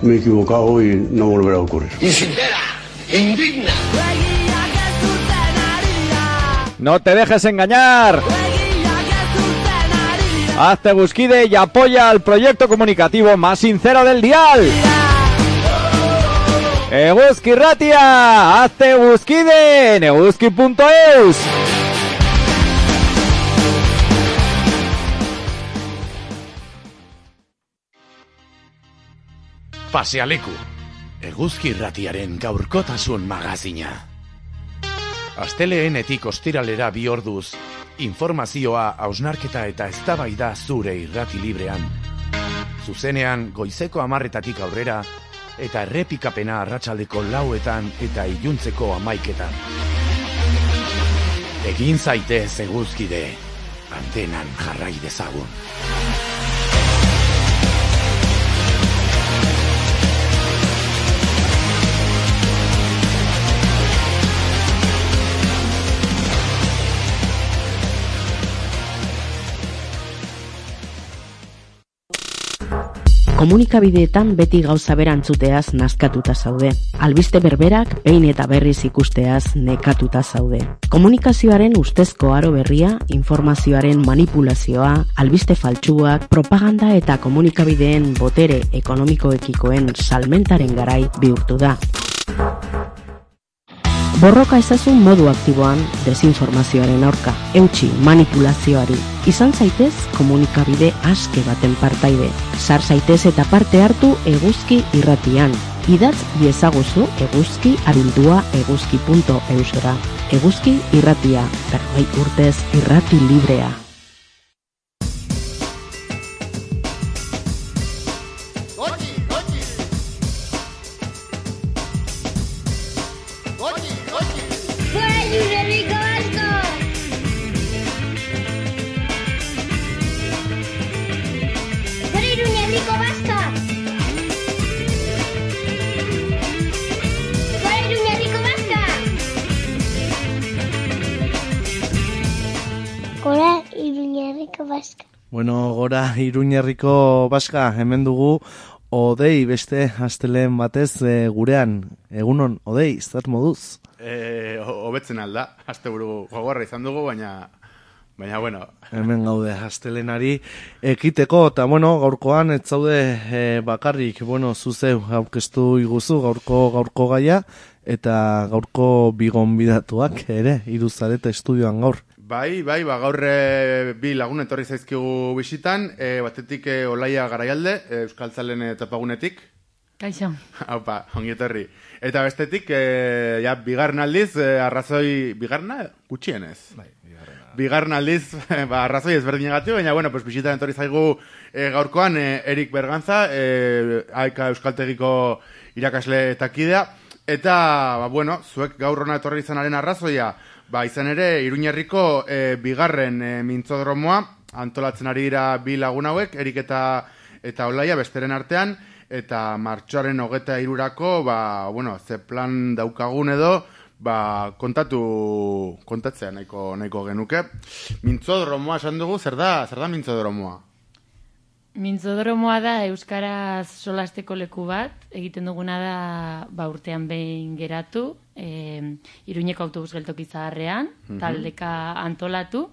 Me he equivocado y no volverá a ocurrir. No te dejes engañar. Hazte Busquide y apoya al proyecto comunicativo más sincero del dial. Eguzki Ratia, hazte Busquide en eguzki.eus. Pasealeku, eguzki irratiaren gaurkotasun magazina. Asteleenetik ostiralera bi orduz, informazioa, hausnarketa eta eztabaida zure irrati librean. Zuzenean goizeko amarretatik aurrera, eta errepikapena arratsaldeko lauetan eta iluntzeko amaiketan. Egin zaitez eguzkide, antenan jarrai dezagun. Komunikabideetan beti gauza berantzuteaz naskatuta zaude. Albiste berberak behin eta berriz ikusteaz nekatuta zaude. Komunikazioaren ustezko aro berria, informazioaren manipulazioa, albiste faltsuak, propaganda eta komunikabideen botere ekonomikoekikoen salmentaren garai bihurtu da. Borroka ezazun modu aktiboan desinformazioaren aurka, eutxi manipulazioari. Izan zaitez komunikabide aske baten partaide. Sar zaitez eta parte hartu eguzki irratian. Idatz diezaguzu eguzki abildua eguzki.eusera. Eguzki irratia, berroi urtez irrati librea. Iruñerriko Baska. Bueno, gora Iruñerriko baska hemen dugu Odei beste astelen batez e, gurean. Egunon, Odei, zer moduz? Eh, ho- hobetzen alda, asteburu gogorra izan dugu, baina baina bueno, Hemen gaude astelenari ekiteko, eta bueno, gaurkoan ez zaude e, bakarrik, bueno, zuzeu aurkeztu iguzu gaurko gaurko gaia, eta gaurko bigon bidatuak ere, iruzareta estudioan gaur. Bai, bai, ba, gaur e, bi lagun etorri zaizkigu bisitan, e, batetik e, Olaia Garaialde, e, Euskaltzalen topagunetik. Kaixo. [laughs] Haupa, ongi etorri. Eta bestetik, e, ja, bigarren aldiz, e, arrazoi, bigarna? Gutxienez. Bai, bigarren aldiz, [laughs] ba, arrazoi ezberdinagatik, baina, bueno, pues, bisitan etorri zaigu e, gaurkoan e, Erik Berganza, e, aika Euskaltegiko irakasle eta kidea, eta, ba, bueno, zuek gaur hona etorri izanaren arrazoia, ba, izan ere, Iruñerriko e, bigarren e, mintzodromoa, antolatzen ari dira bi lagun hauek, Erik eta, eta Olaia besteren artean, eta martxoaren hogeta irurako, ba, bueno, ze plan daukagun edo, ba, kontatu, kontatzea nahiko, nahiko genuke. Mintzodromoa esan dugu, zer da, zer da mintzodromoa? Mintzodromoa da Euskaraz solasteko leku bat, egiten duguna da ba, urtean behin geratu, e, Iruñeko autobus geltoki zaharrean, Mhm. taldeka antolatu,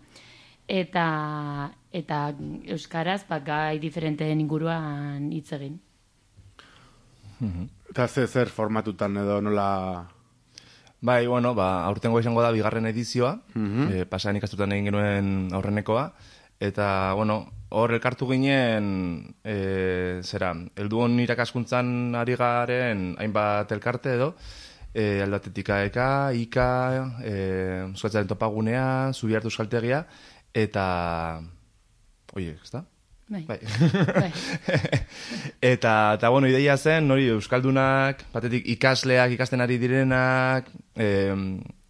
eta, eta Euskaraz ba, gai diferenteen inguruan hitz egin. Eta ze zer formatutan edo nola... Bai, bueno, ba, aurtengo izango da bigarren edizioa, Mhm. e, pasain ikastutan egin genuen aurrenekoa, eta, bueno, hor elkartu ginen, e, zera, helduon irakaskuntzan ari garen hainbat elkarte edo, e, aldatetik AEK, IKA, e, Euskatzaren topagunea, Zubi hartu euskaltegia, eta... Oie, ez da? Bai. Bai. Bai. [laughs] eta, eta, bueno, ideia zen, nori Euskaldunak, batetik ikasleak, ikasten ari direnak, e,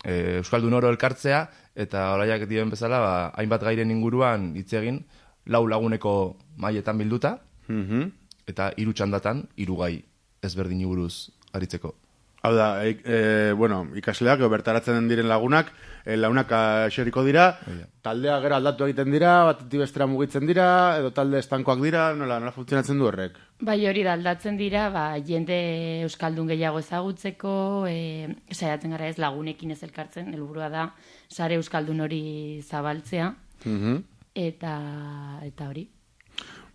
e, Euskaldun oro elkartzea, eta oraiak dioen bezala, ba, hainbat gairen inguruan hitz egin, lau laguneko mailetan bilduta, Mhm. eta hiru txandatan, hiru gai ezberdin buruz aritzeko. Hau da, e, e, bueno, ikasleak, bertaratzen diren lagunak, e, launak eseriko dira, taldea gero aldatu egiten dira, batetik bestera mugitzen dira, edo talde estankoak dira, nola, nola funtzionatzen du horrek? Bai hori da aldatzen dira, ba, jende Euskaldun gehiago ezagutzeko, e, saiatzen gara ez lagunekin ez elkartzen, helburua da sare Euskaldun hori zabaltzea, Mhm. eta, eta hori.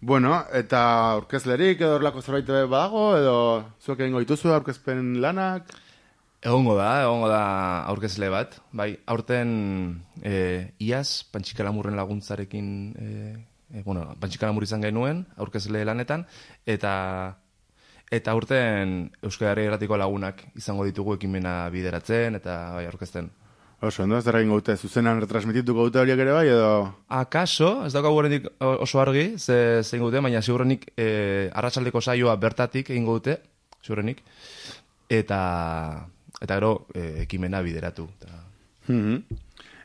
Bueno, eta aurkezlerik edo horlako zerbait badago, edo zuek egingo dituzu aurkezpen lanak? Egongo da, egongo da aurkezle bat. Bai, aurten e, iaz, Pantxikalamurren laguntzarekin, e, e, bueno, Pantxikalamur izan genuen, aurkezle lanetan, eta Eta urten Euskal Herratiko lagunak izango ditugu ekimena bideratzen eta bai aurkezten. Oso, ondo, zer egin gaute, zuzenan retransmitituko dute horiek ere bai, edo... Akaso, ez daukagu oraindik o- oso argi, ze zein dute, baina ziurrenik e, arratsaldeko saioa bertatik egingo dute, ziurrenik, eta eta gero e, ekimena bideratu. Eta, Mhm.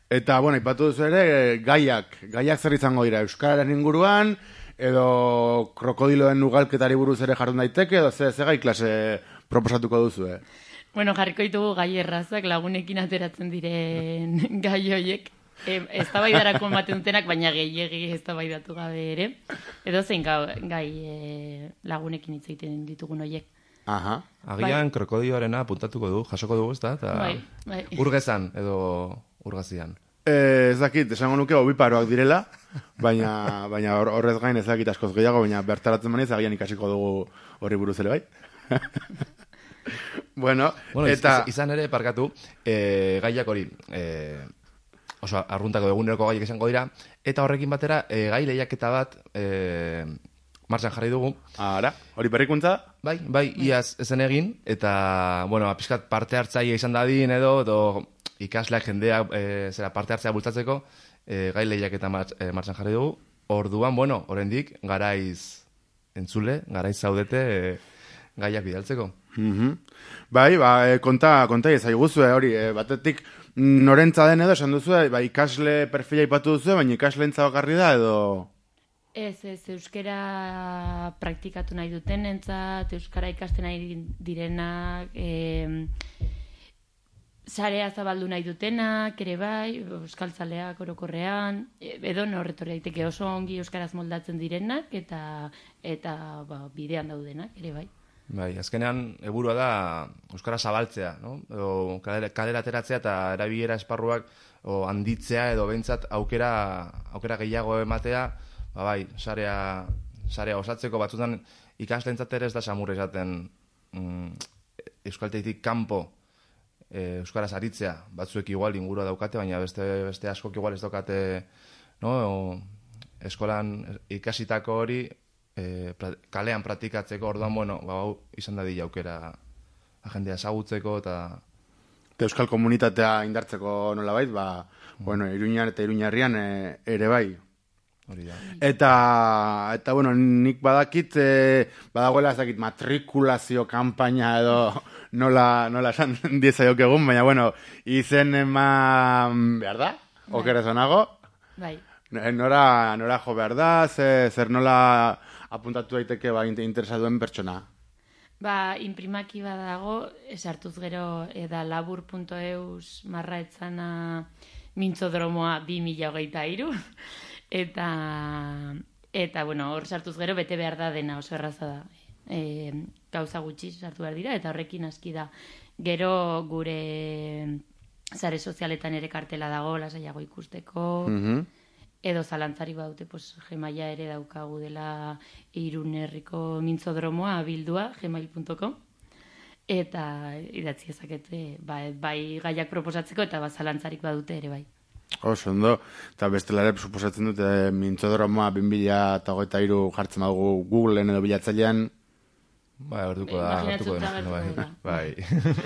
Eta, bueno, ipatu duzu ere, gaiak, gaiak zer izango dira, Euskararen inguruan, edo krokodiloen ugalketari buruz ere jardun daiteke, edo ze, ze gai klase proposatuko duzu, eh? Bueno, jarriko ditugu gai errazak lagunekin ateratzen diren [laughs] gai hoiek. E, ez ematen dutenak, baina gehiegi ez gabe ere. Edo zein gai, e, lagunekin hitz egiten ditugun hoiek. Aha. Agian krokodioarena puntatuko du, jasoko dugu, ez da? Eta Bai, bai. Urgezan edo urgazian. Eh, ez dakit, esango nuke obiparoak direla, baina, [laughs] baina hor- horrez gain ez dakit askoz gehiago, baina bertaratzen maniz agian ikasiko dugu horri buruz ere bai. [laughs] bueno, Bueno, eta... iz- izan ere, parkatu, e, gaiak hori, e, oso, arruntako eguneroko gaiak izango dira, eta horrekin batera, e, gai lehiaketa bat e, martxan jarri dugu. Ara, hori berrikuntza? Bai, bai, iaz ezen egin, eta, bueno, apiskat parte hartzaile izan dadin edo, edo ikasleak jendea e, zera parte hartzea bultzatzeko, e, gai lehiaketa martx, e, martxan jarri dugu. Orduan, bueno, oraindik garaiz entzule, garaiz zaudete e, gaiak bidaltzeko. Mhm. Bai, ba, e, konta, konta ezaiguzu, eh, hori, e, batetik mm, norentza den edo, esan duzu, ba, ikasle perfila ipatu duzu, baina ikaslentza bakarri da, edo... Ez, ez, euskera praktikatu nahi duten entzat, euskara ikasten nahi direnak, e, zarea zabaldu nahi dutenak, ere bai, euskaltzaleak orokorrean, edo norretorri daiteke oso ongi euskaraz moldatzen direnak, eta eta ba, bidean daudenak, ere bai. Bai, azkenean helburua da euskara zabaltzea, no? Edo kalera, kalera ateratzea eta erabilera esparruak o handitzea edo behintzat aukera aukera gehiago ematea, ba bai, sarea sarea osatzeko batzutan ikasleentzat ere ez da samurra izaten mm, euskaltegitik kanpo e, euskaraz aritzea, batzuek igual ingurua daukate, baina beste beste askok igual ez daukate, no? Eskolan ikasitako hori e, kalean praktikatzeko orduan, bueno, ba, hau izan da aukera jendea ezagutzeko eta Eta euskal komunitatea indartzeko nolabait, ba, bueno, iruñan eta iruñarrian e, ere bai. Hori da. Eta, eta bueno, nik badakit, e, badagoela ez dakit matrikulazio kanpaina edo nola, nola esan [laughs] diezaiok egun, baina bueno, izen eman behar da? Okera zonago? Bai. Nora, nora jo behar da, ze, zer nola apuntatu daiteke ba, inte- interesa duen pertsona. Ba, imprimaki badago, esartuz gero eda labur.eus marra etzana mintzodromoa 20hogeita iru. Eta, eta, bueno, hor sartuz gero bete behar da dena oso erraza da. E, gauza gutxi sartu behar dira, eta horrekin aski da. Gero gure zare sozialetan ere kartela dago, lasaiago ikusteko. Mhm. Edo zalantzari baute, pues, gemaia ere daukagu dela irun herriko mintzodromoa bildua, gmail.com. Eta idatzi ezakete, bai, bai gaiak proposatzeko eta ba, zalantzarik badute ere bai. Oso, ondo. Eta bestela ere suposatzen dute mintzodromoa 2000 eta hogeita iru jartzen badugu Googleen edo bilatzailean. Bai, orduko da, orduko da. Bai, bai.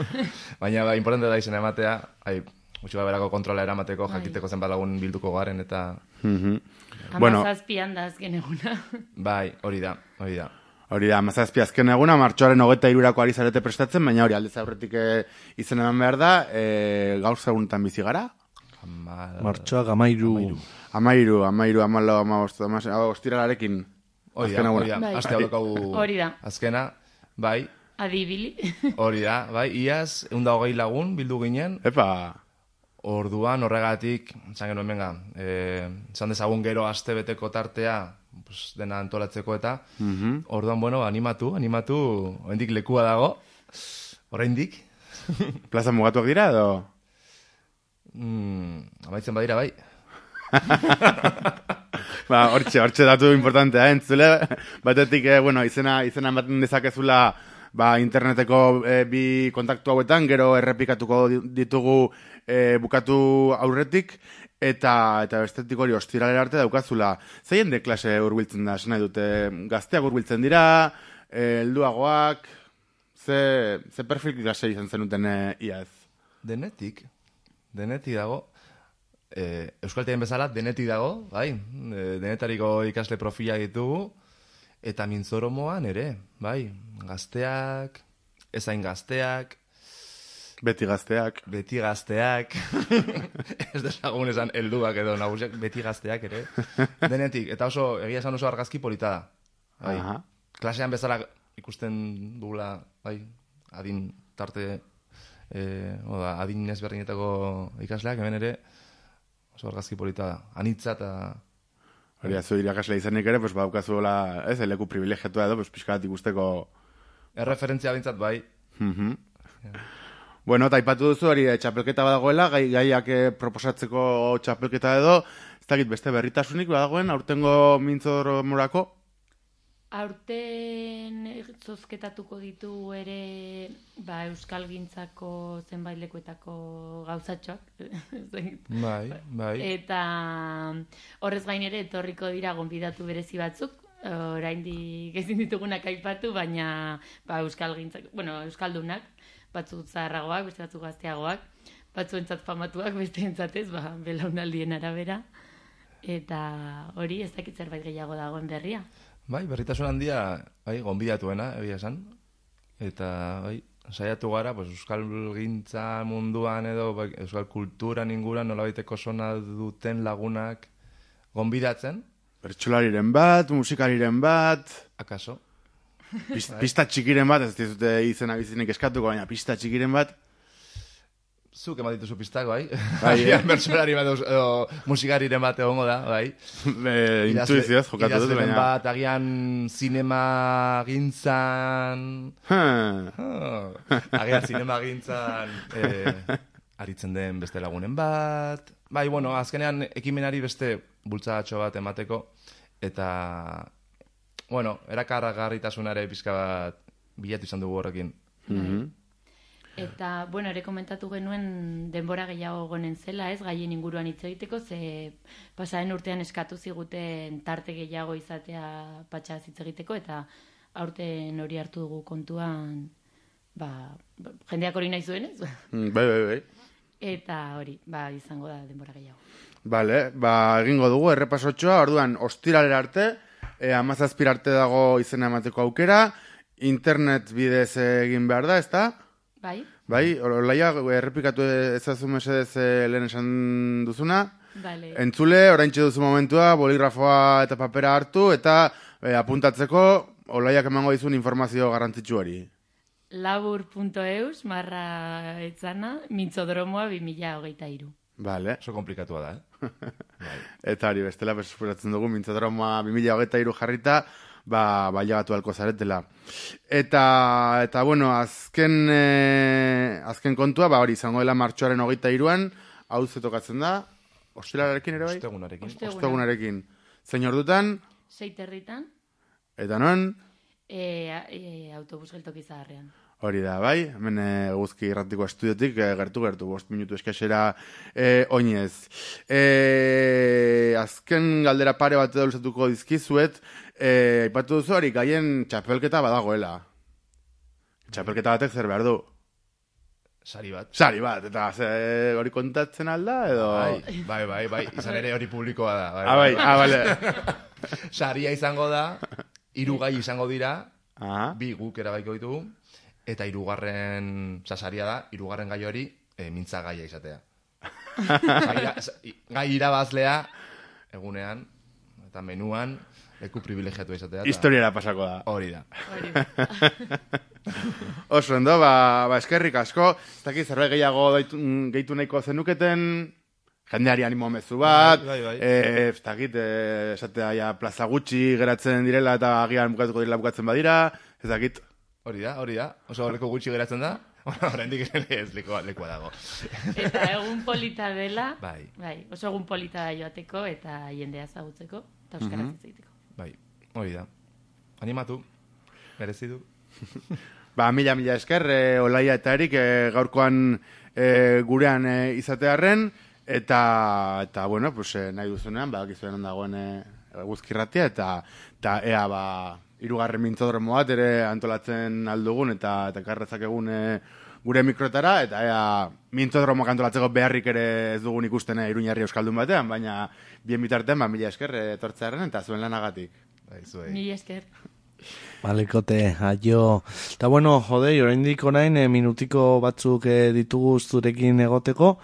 [laughs] Baina, bai, importante da izena ematea, ai, gutxi berako kontrola eramateko, Bai. jakiteko zenbat lagun bilduko garen, eta... Mhm. Bueno. Amazazpian da azken eguna. [laughs] Bai, hori da, hori da. Hori da, mazazpi azken eguna, martxoaren hogeita irurako ari zarete prestatzen, baina hori aldez aurretik eh, izen eman behar da, e, gaur segunetan bizi gara? Martxoa gamairu. Amairu, amairu, amalo, amabost, amabost, ostiralarekin. Hori azken da, eguna. hori da, Bai. aste hau daukagu Hori da. azkena, bai, Adibili. hori da, bai, iaz, egun da hogei lagun bildu ginen. Epa! Orduan horregatik, esan genuen benga, eh, esan dezagun gero aste beteko tartea, pues, dena antolatzeko eta, Mhm. orduan, bueno, animatu, animatu, oraindik lekua dago, oraindik. Plaza mugatuak dira edo? Mm, amaitzen badira, bai. [laughs] ba, hortxe, hortxe datu importantea, eh? entzule, batetik, eh, bueno, izena, izena ematen dezakezula, ba, interneteko eh, bi kontaktu hauetan, gero errepikatuko di- ditugu eh, bukatu aurretik, eta eta bestetik hori ostiralera arte daukazula. Zeien de klase hurbiltzen da, nahi dute, gazteak hurbiltzen dira, eh, helduagoak, ze, ze perfil klase izan zenuten eh, iaz? Denetik, denetik dago, e, Euskaltean bezala denetik dago, bai, e, denetariko ikasle profila ditugu, eta mintzoromoan ere, bai, gazteak, ezain gazteak, Beti gazteak. Beti gazteak. [laughs] ez desagun esan helduak edo nagusiak, beti gazteak ere. [laughs] Denetik, eta oso, egia esan oso argazki polita da. Bai. Klasean bezala ikusten dugula, bai, adin tarte, eh, oda, adin ezberdinetako ikasleak, hemen ere, oso argazki polita da. Anitza eta... Hori, zu irakasle izanik ere, pues, baukazuela, ez, eleku privilegiatua edo, pues, pixkat ikusteko... Erreferentzia bintzat, bai. Mhm. Bueno, eta aipatu duzu hori eh, txapelketa badagoela, gai, gaiak eh, proposatzeko txapelketa edo, ez dakit beste berritasunik badagoen, aurtengo mintzor morako? Aurten zozketatuko ditu ere ba, Euskal Gintzako zenbait lekuetako gauzatxoak. [laughs] Bai, bai. Eta horrez gain ere etorriko dira gonbidatu berezi batzuk, oraindik ezin ditugunak aipatu, baina ba, Euskal Gintzak, bueno, Euskaldunak, batzuk zaharragoak, beste batzuk gazteagoak, batzuentzat famatuak, [laughs] beste ez, ba, belaunaldien arabera. Eta hori ez dakit zerbait gehiago dagoen berria. Bai, berritasun handia, bai, gonbidatuena, egia esan. Eta, bai, saiatu gara, pues, euskal gintza munduan edo, bai, euskal kulturan inguran nolabaiteko sona duten lagunak gonbidatzen. Bertsolariren bat, musikariren bat... Akaso? Pist, pista txikiren bat, ez dizute izena bizinik eskatuko, baina pista txikiren bat... Zuk eman dituzu pistak, bai? Bai, [laughs] Agian eh? bertsolari bat musikariren bat egongo da, bai? [laughs] Be, intuizioz jokatu dut, baina- bat, agian zinema gintzan... agian zinema gintzan... Eh, aritzen den beste lagunen bat... Bai, bueno, azkenean ekimenari beste bultzadatxo bat emateko, eta... Bueno, erakargarritasunare pizka bat bilatu izan dugu horrekin. Mhm. Eta, bueno, ere komentatu genuen denbora gehiago gonen zela, ez, gaien inguruan hitz egiteko, ze pasaren urtean eskatu ziguten tarte gehiago izatea patxa hitz egiteko, eta aurten hori hartu dugu kontuan, ba, jendeak hori nahi zuen, ez? Mm, Bai, bai, bai. Eta hori, ba, izango da denbora gehiago. Vale, ba, egingo dugu, errepasotxoa, orduan, ostiralera arte, e, amazazpira arte dago izena emateko aukera, internet bidez egin behar da, ezta? Bai? Bai, olaia, errepikatu ezazu mesedez eh, lehen esan duzuna. Bale. Entzule, oraintxe duzu momentua, boligrafoa eta papera hartu, eta e, apuntatzeko, olaiak emango dizun informazio garrantzitsu hori. Labur.eus, marra etzana, mintzodromoa 2023. Vale. Oso komplikatua da, eh? [laughs] Eta hori, bestela, pues, esperatzen dugu, mintzatroma 2023 jarrita, ba, baiagatu halko zaretela. Eta, eta bueno, azken, eh, azken kontua, ba, hori, izango dela martxoaren hogeita iruan, hau tokatzen da, ostiralarekin ere bai? Ostegunarekin. Osteguna. Ostegunarekin. Zein ordutan, Seiterritan, eta non, e, e, autobus geltoki zaharrean. Hori da, bai, hemen e, guzki irratiko estudiotik, e, gertu gertu, bost minutu eskasera e, oinez. E, azken galdera pare bat edo luzatuko dizkizuet, e, ipatu duzu hori, gaien txapelketa badagoela. Txapelketa batek zer behar du? Sari bat. Sari bat, eta ze, hori kontatzen alda, edo... Bai, bai, bai, bai, izan ere hori publikoa da. Bai, Ah, bai, ah, bale. [laughs] Saria izango da, hiru gai izango dira, Ah. bi guk erabaiko ditugu, eta hirugarren sasaria da, hirugarren gai hori, e, mintza gaia izatea. [laughs] gai, gai irabazlea, egunean, eta menuan, leku privilegiatu izatea. eta- Historiara pasako da. Hori da. [laughs] Oso, ondo, ba, ba eskerrik asko, ez dakit zerbait gehiago daitu, mm, gehitu nahiko zenuketen, jendeari animo mezu bat, Bai, bai, bai. eh, ez dakit, eh, esatea ja plaza gutxi geratzen direla eta agian bukatuko direla bukatzen badira, ez dakit. Hori da, hori da. Oso leko gutxi geratzen da, [laughs] oraindik ere ez lekoa, lekoa dago. Eta egun polita dela, Bai. bai, oso egun polita da joateko eta jendea ezagutzeko eta euskaraz egiteko. Bai, hori da. Animatu, merezi du. [laughs] Ba, mila, mila esker, e, Olaia eta Erik e, gaurkoan e, gurean e, izatearren, eta, eta bueno, pues, nahi duzunean, ba, gizuen dagoen e, guzkirratia, eta, eta ea, ba, irugarren mintzodromo bat ere antolatzen aldugun eta eta karrezak egun e, gure mikrotara eta ea mintzodromoak antolatzeko beharrik ere ez dugun ikusten e, Iruñarri Euskaldun batean, baina bien bitartean ba mila esker etortzearen eta zuen lanagatik. Bai, zuei. Mil esker. Balekote, aio. Eta bueno, jodei, oraindik orain eh, minutiko batzuk eh, ditugu zurekin egoteko.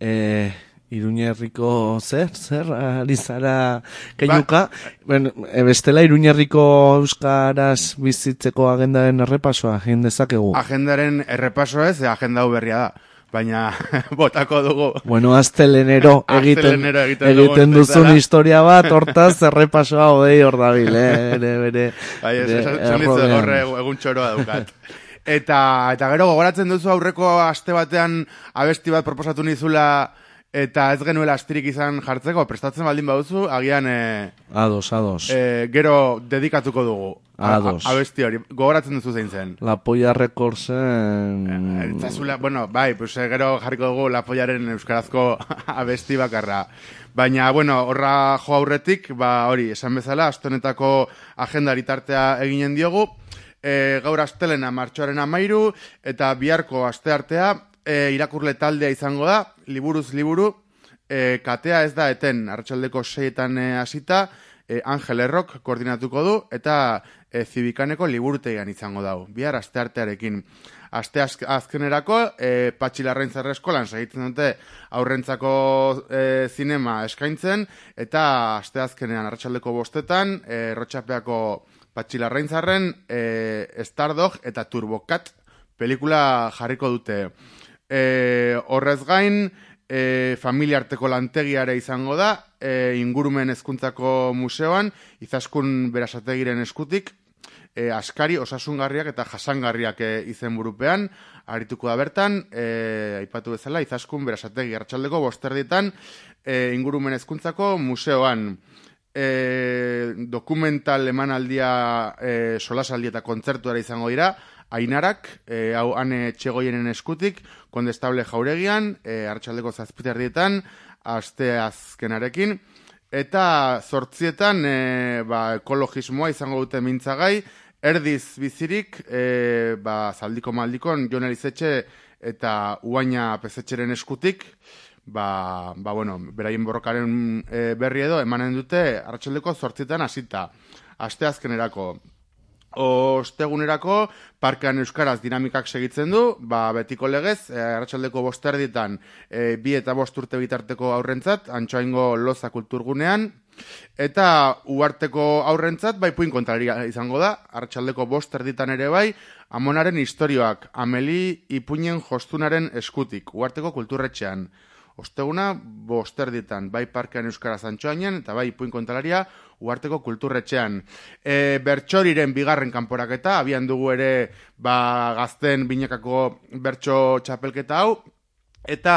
Eh, Iruñerriko zer, zer, ari zara keinuka. bueno, eh, bestela Iruñerriko euskaraz bizitzeko agendaren errepasoa, egin dezakegu. Agendaren errepaso ez, e, agenda berria da. Baina [laughs] botako dugu. Bueno, astelenero [laughs] egiten, Astelenero egiten egiten duzun historia bat, hortaz [laughs] errepasoa hodei hor dabil, eh? Bere, bere, Bai, egu- egun txoroa daukat. Eta, eta gero gogoratzen duzu aurreko aste batean abesti bat proposatu nizula eta ez genuela astirik izan jartzeko, prestatzen baldin baduzu, agian e, Ados, ados. e, gero dedikatuko dugu. A- a- Ados. abesti hori, gogoratzen duzu zein zen. La Polla Recordsen... Zazula, bueno, bai, pues, eh, gero jarriko dugu lapoiaren euskarazko [laughs] abesti bakarra. Baina, bueno, horra jo aurretik, ba, hori, esan bezala, astonetako agendari tartea eginen diogu. E, gaur astelena martxoaren amairu, eta biharko asteartea e, irakurle taldea izango da, liburuz liburu, e, katea ez da eten, arratsaldeko seietan hasita, e, Angel Errok koordinatuko du, eta e, zibikaneko liburutegian izango dau, bihar asteartearekin. Aste azk azkenerako, e, Patxilarrain Zerra Eskolan segitzen dute aurrentzako e, zinema eskaintzen, eta aste azkenean arratsaldeko bostetan, e, Rotxapeako Patxilarrain Zarren, e, Stardog eta Turbocat pelikula jarriko dute. E, horrez gain, e, familia arteko lantegiare izango da, e, ingurumen hezkuntzako museoan, izaskun berasategiren eskutik, e, askari osasungarriak eta jasangarriak e, izen burupean, arituko da bertan, e, aipatu bezala, izaskun berasategi arratsaldeko bosterdietan, e, ingurumen hezkuntzako museoan. E, dokumental emanaldia e, solasaldi eta kontzertuara izango dira, Ainarak, e, hau ane txegoienen eskutik, kondestable jauregian, e, hartxaldeko zazpiterdietan, aste azkenarekin, eta zortzietan e, ba, ekologismoa izango dute mintzagai, erdiz bizirik, e, ba, zaldiko maldikon, Jon Elizetxe eta Uaina Pezetxeren eskutik, ba, ba bueno, beraien borrokaren e, berri edo emanen dute arratsaldeko zortzietan hasita. Aste azkenerako. Ostegunerako parkean euskaraz dinamikak segitzen du, ba, betiko legez, e, arratsaldeko bosterdietan e, bi eta bost urte bitarteko aurrentzat, antxoaingo loza kulturgunean, eta uarteko aurrentzat, bai puin kontraria izango da, arratsaldeko bosterditan ere bai, amonaren istorioak, ameli ipuinen jostunaren eskutik, uarteko kulturretxean. Osteguna, bosterditan, bai parkean euskaraz antxoainan, eta bai ipuin kontalaria, uarteko kulturretxean. E, bertxoriren bigarren kanporaketa, abian dugu ere ba, gazten binekako bertxo txapelketa hau, eta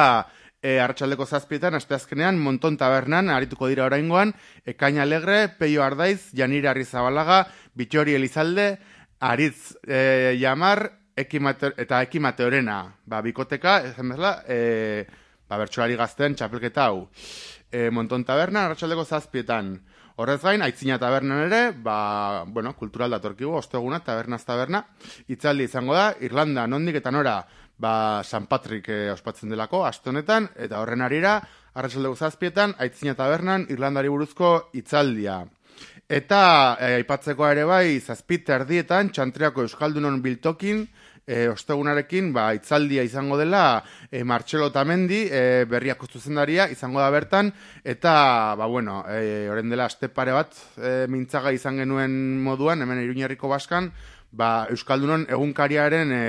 e, arratsaldeko zazpietan, asteazkenean, Monton Tabernan, arituko dira oraingoan, Ekaina Alegre, Peio Ardaiz, Janira Arrizabalaga, Bitxori Elizalde, Aritz e, Jamar, Ekimate, eta Ekimateorena, ba, bikoteka, ezen bezala, e, ba, bertsolari gazten txapelketa hau. E, Monton Taberna, arratsaldeko zazpietan. Horrez gain, aitzina tabernan ere, ba, bueno, kultural datorkigu, osteguna, tabernaz taberna, itzaldi izango da, Irlanda, nondik eta nora, ba, San Patrick eh, ospatzen delako, aste honetan, eta horren arira, arratsaldeko zazpietan, aitzina tabernan, Irlandari buruzko itzaldia. Eta, eh, aipatzeko ere bai, zazpit erdietan, txantriako Euskaldunon biltokin, e, ostegunarekin ba, itzaldia izango dela e, Martxelo Tamendi e, berriako zuzendaria izango da bertan eta ba, bueno, e, oren dela aste pare bat e, mintzaga izan genuen moduan hemen Iruñerriko baskan ba, Euskaldunon egunkariaren e,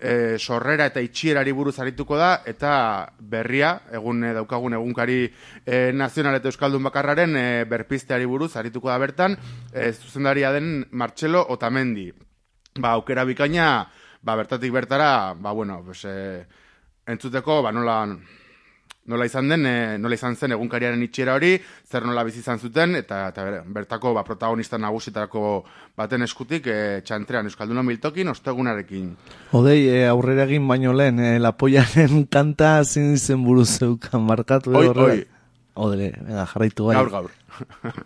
e, sorrera eta itxierari buruz arituko da eta berria egun e, daukagun egunkari e, nazional eta euskaldun bakarraren e, berpizteari buruz arituko da bertan e, zuzendaria den Martxelo Otamendi. Ba, aukera bikaina ba, bertatik bertara, ba, bueno, pues, e, entzuteko, ba, nola, nola izan den, e, nola izan zen egunkariaren itxiera hori, zer nola bizi izan zuten, eta, eta ber- bertako ba, protagonista nagusietako baten eskutik, e, txantrean Euskaldunon biltokin, ostegunarekin. Odei, e, aurrera egin baino lehen, e, la pollaren [laughs] kanta zin izen buru zeukan markatu. Oi, horrela. oi. Venga, jarraitu bai. Gaur, gaur.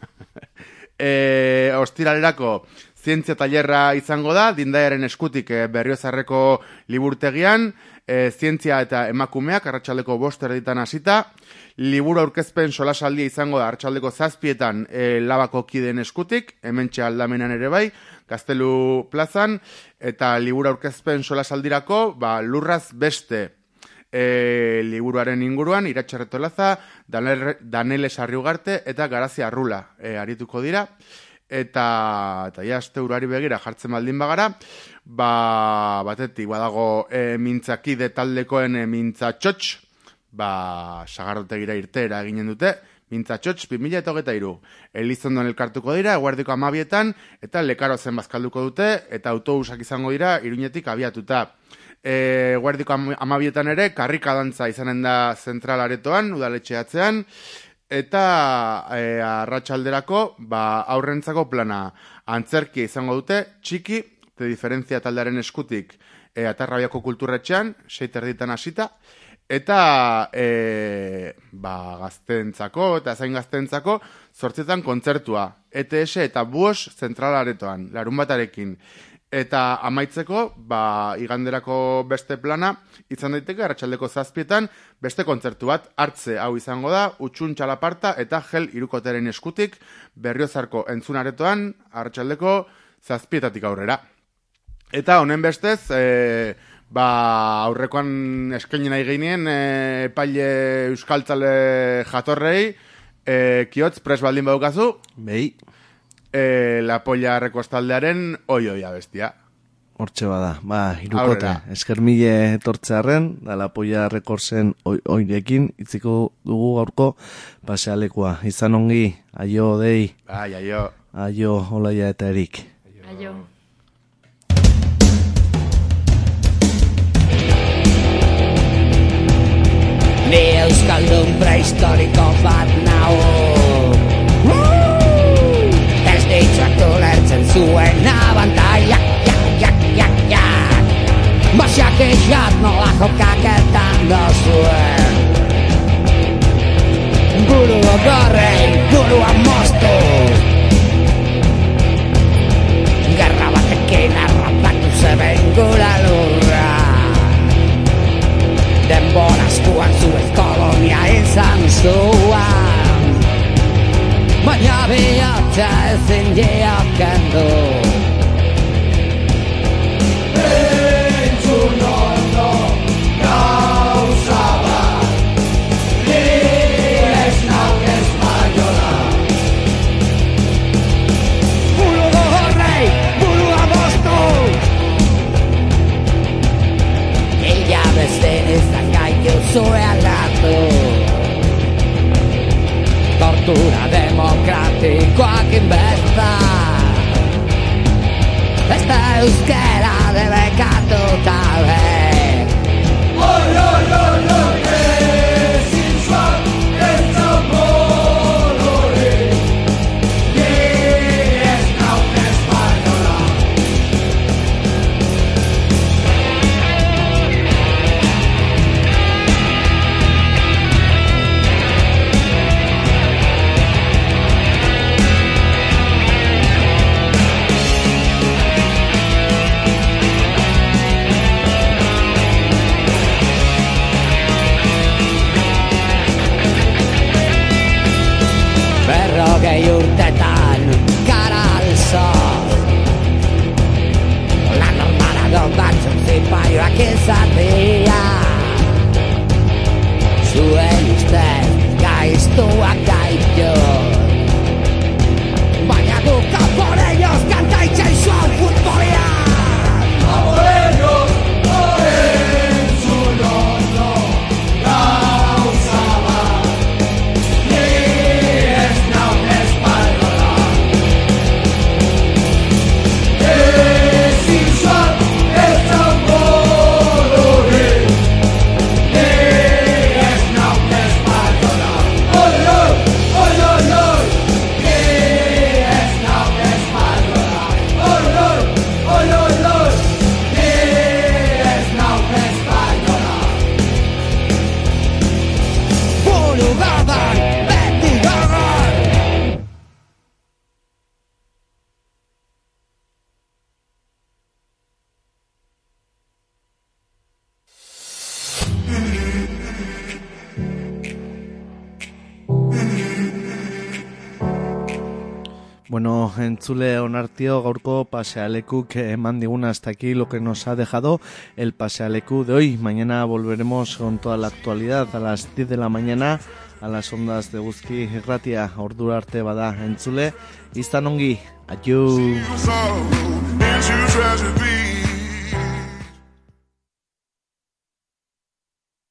[laughs] e, ostiralerako zientzia tailerra izango da, dindaiaren eskutik e, berriozarreko liburtegian, e, zientzia eta emakumeak arratsaldeko bost erditan hasita, liburu aurkezpen solasaldia izango da arratsaldeko zazpietan e, labako kideen eskutik, hementxe aldamenan ere bai, Gaztelu plazan, eta liburu aurkezpen solasaldirako, ba, lurraz beste e, liburuaren inguruan, iratxarretolaza, Danel, Danele Sarriugarte eta Garazia Arrula e, arituko dira. Eta, eta ja, aste urari begira jartzen baldin bagara, ba, batetik, badago e, mintzakide taldekoen e, mintzatxotx, ba, sagardotegira irtera eginen dute, mintzatxotx 2000 eta hogeita iru. Elizondon elkartuko dira, eguardiko amabietan, eta lekaro zen bazkalduko dute, eta autobusak izango dira, iruñetik abiatuta. E, guardiko am amabietan ere, karrika dantza izanen da zentral aretoan, udaletxeatzean, eta e, arratsalderako ba, aurrentzako plana antzerki izango dute, txiki, de diferentzia taldearen eskutik, e, atarrabiako kulturretxean, seit erditan hasita, eta e, ba, gaztentzako eta zain gaztentzako zortzetan kontzertua. ETS eta buos zentralaretoan, larun batarekin. Eta amaitzeko, ba, iganderako beste plana, izan daiteke, arratsaldeko zazpietan, beste kontzertu bat, hartze hau izango da, utxun txalaparta eta gel irukoteren eskutik, berriozarko entzunaretoan, arratsaldeko zazpietatik aurrera. Eta honen bestez, e, ba, aurrekoan eskaini nahi geinien, e, epaile euskaltzale jatorrei, e, kiotz, pres baldin badukazu. Behi. E, la polla rekostaldearen oioia bestia. Hortxe bada, ba, irukote, Aurrera. esker mile etortzearen, da la polla rekorsen oi- oirekin, itziko dugu gaurko pasealekua. Izan ongi, aio dei, Ai, aio. aio olaia eta erik. Aio. Ni euskaldun prehistoriko bat nau Ez ditzak ulertzen zuen abantaia jak, jak, jak, jak Basiak eixat nola jokaketan dozuen. Buru gorrei, burua moztu Gerra batekin arrapatu zeben gura lurra. Denbora eskuan zuez kolonia izan zuan Baina bihotza ezin geok kendu Entzun ondo gauza bat Ni ez nauk cultura democrático aquí investa. Esta euskera debe cantar eh. otra vez. ¡Oy, oy! Berrogei urtetan gara alzor La normala don batzuk zipaioak izatea Zuen ustez gaiztuak gaitu entzule onartio gaurko pasealeku que eman diguna hasta aquí lo que nos ha dejado el pasealeku de hoy. Mañana volveremos con toda la actualidad a las 10 de la mañana a las ondas de Guzki Irratia ordura arte bada entzule. Izan ongi, adiós.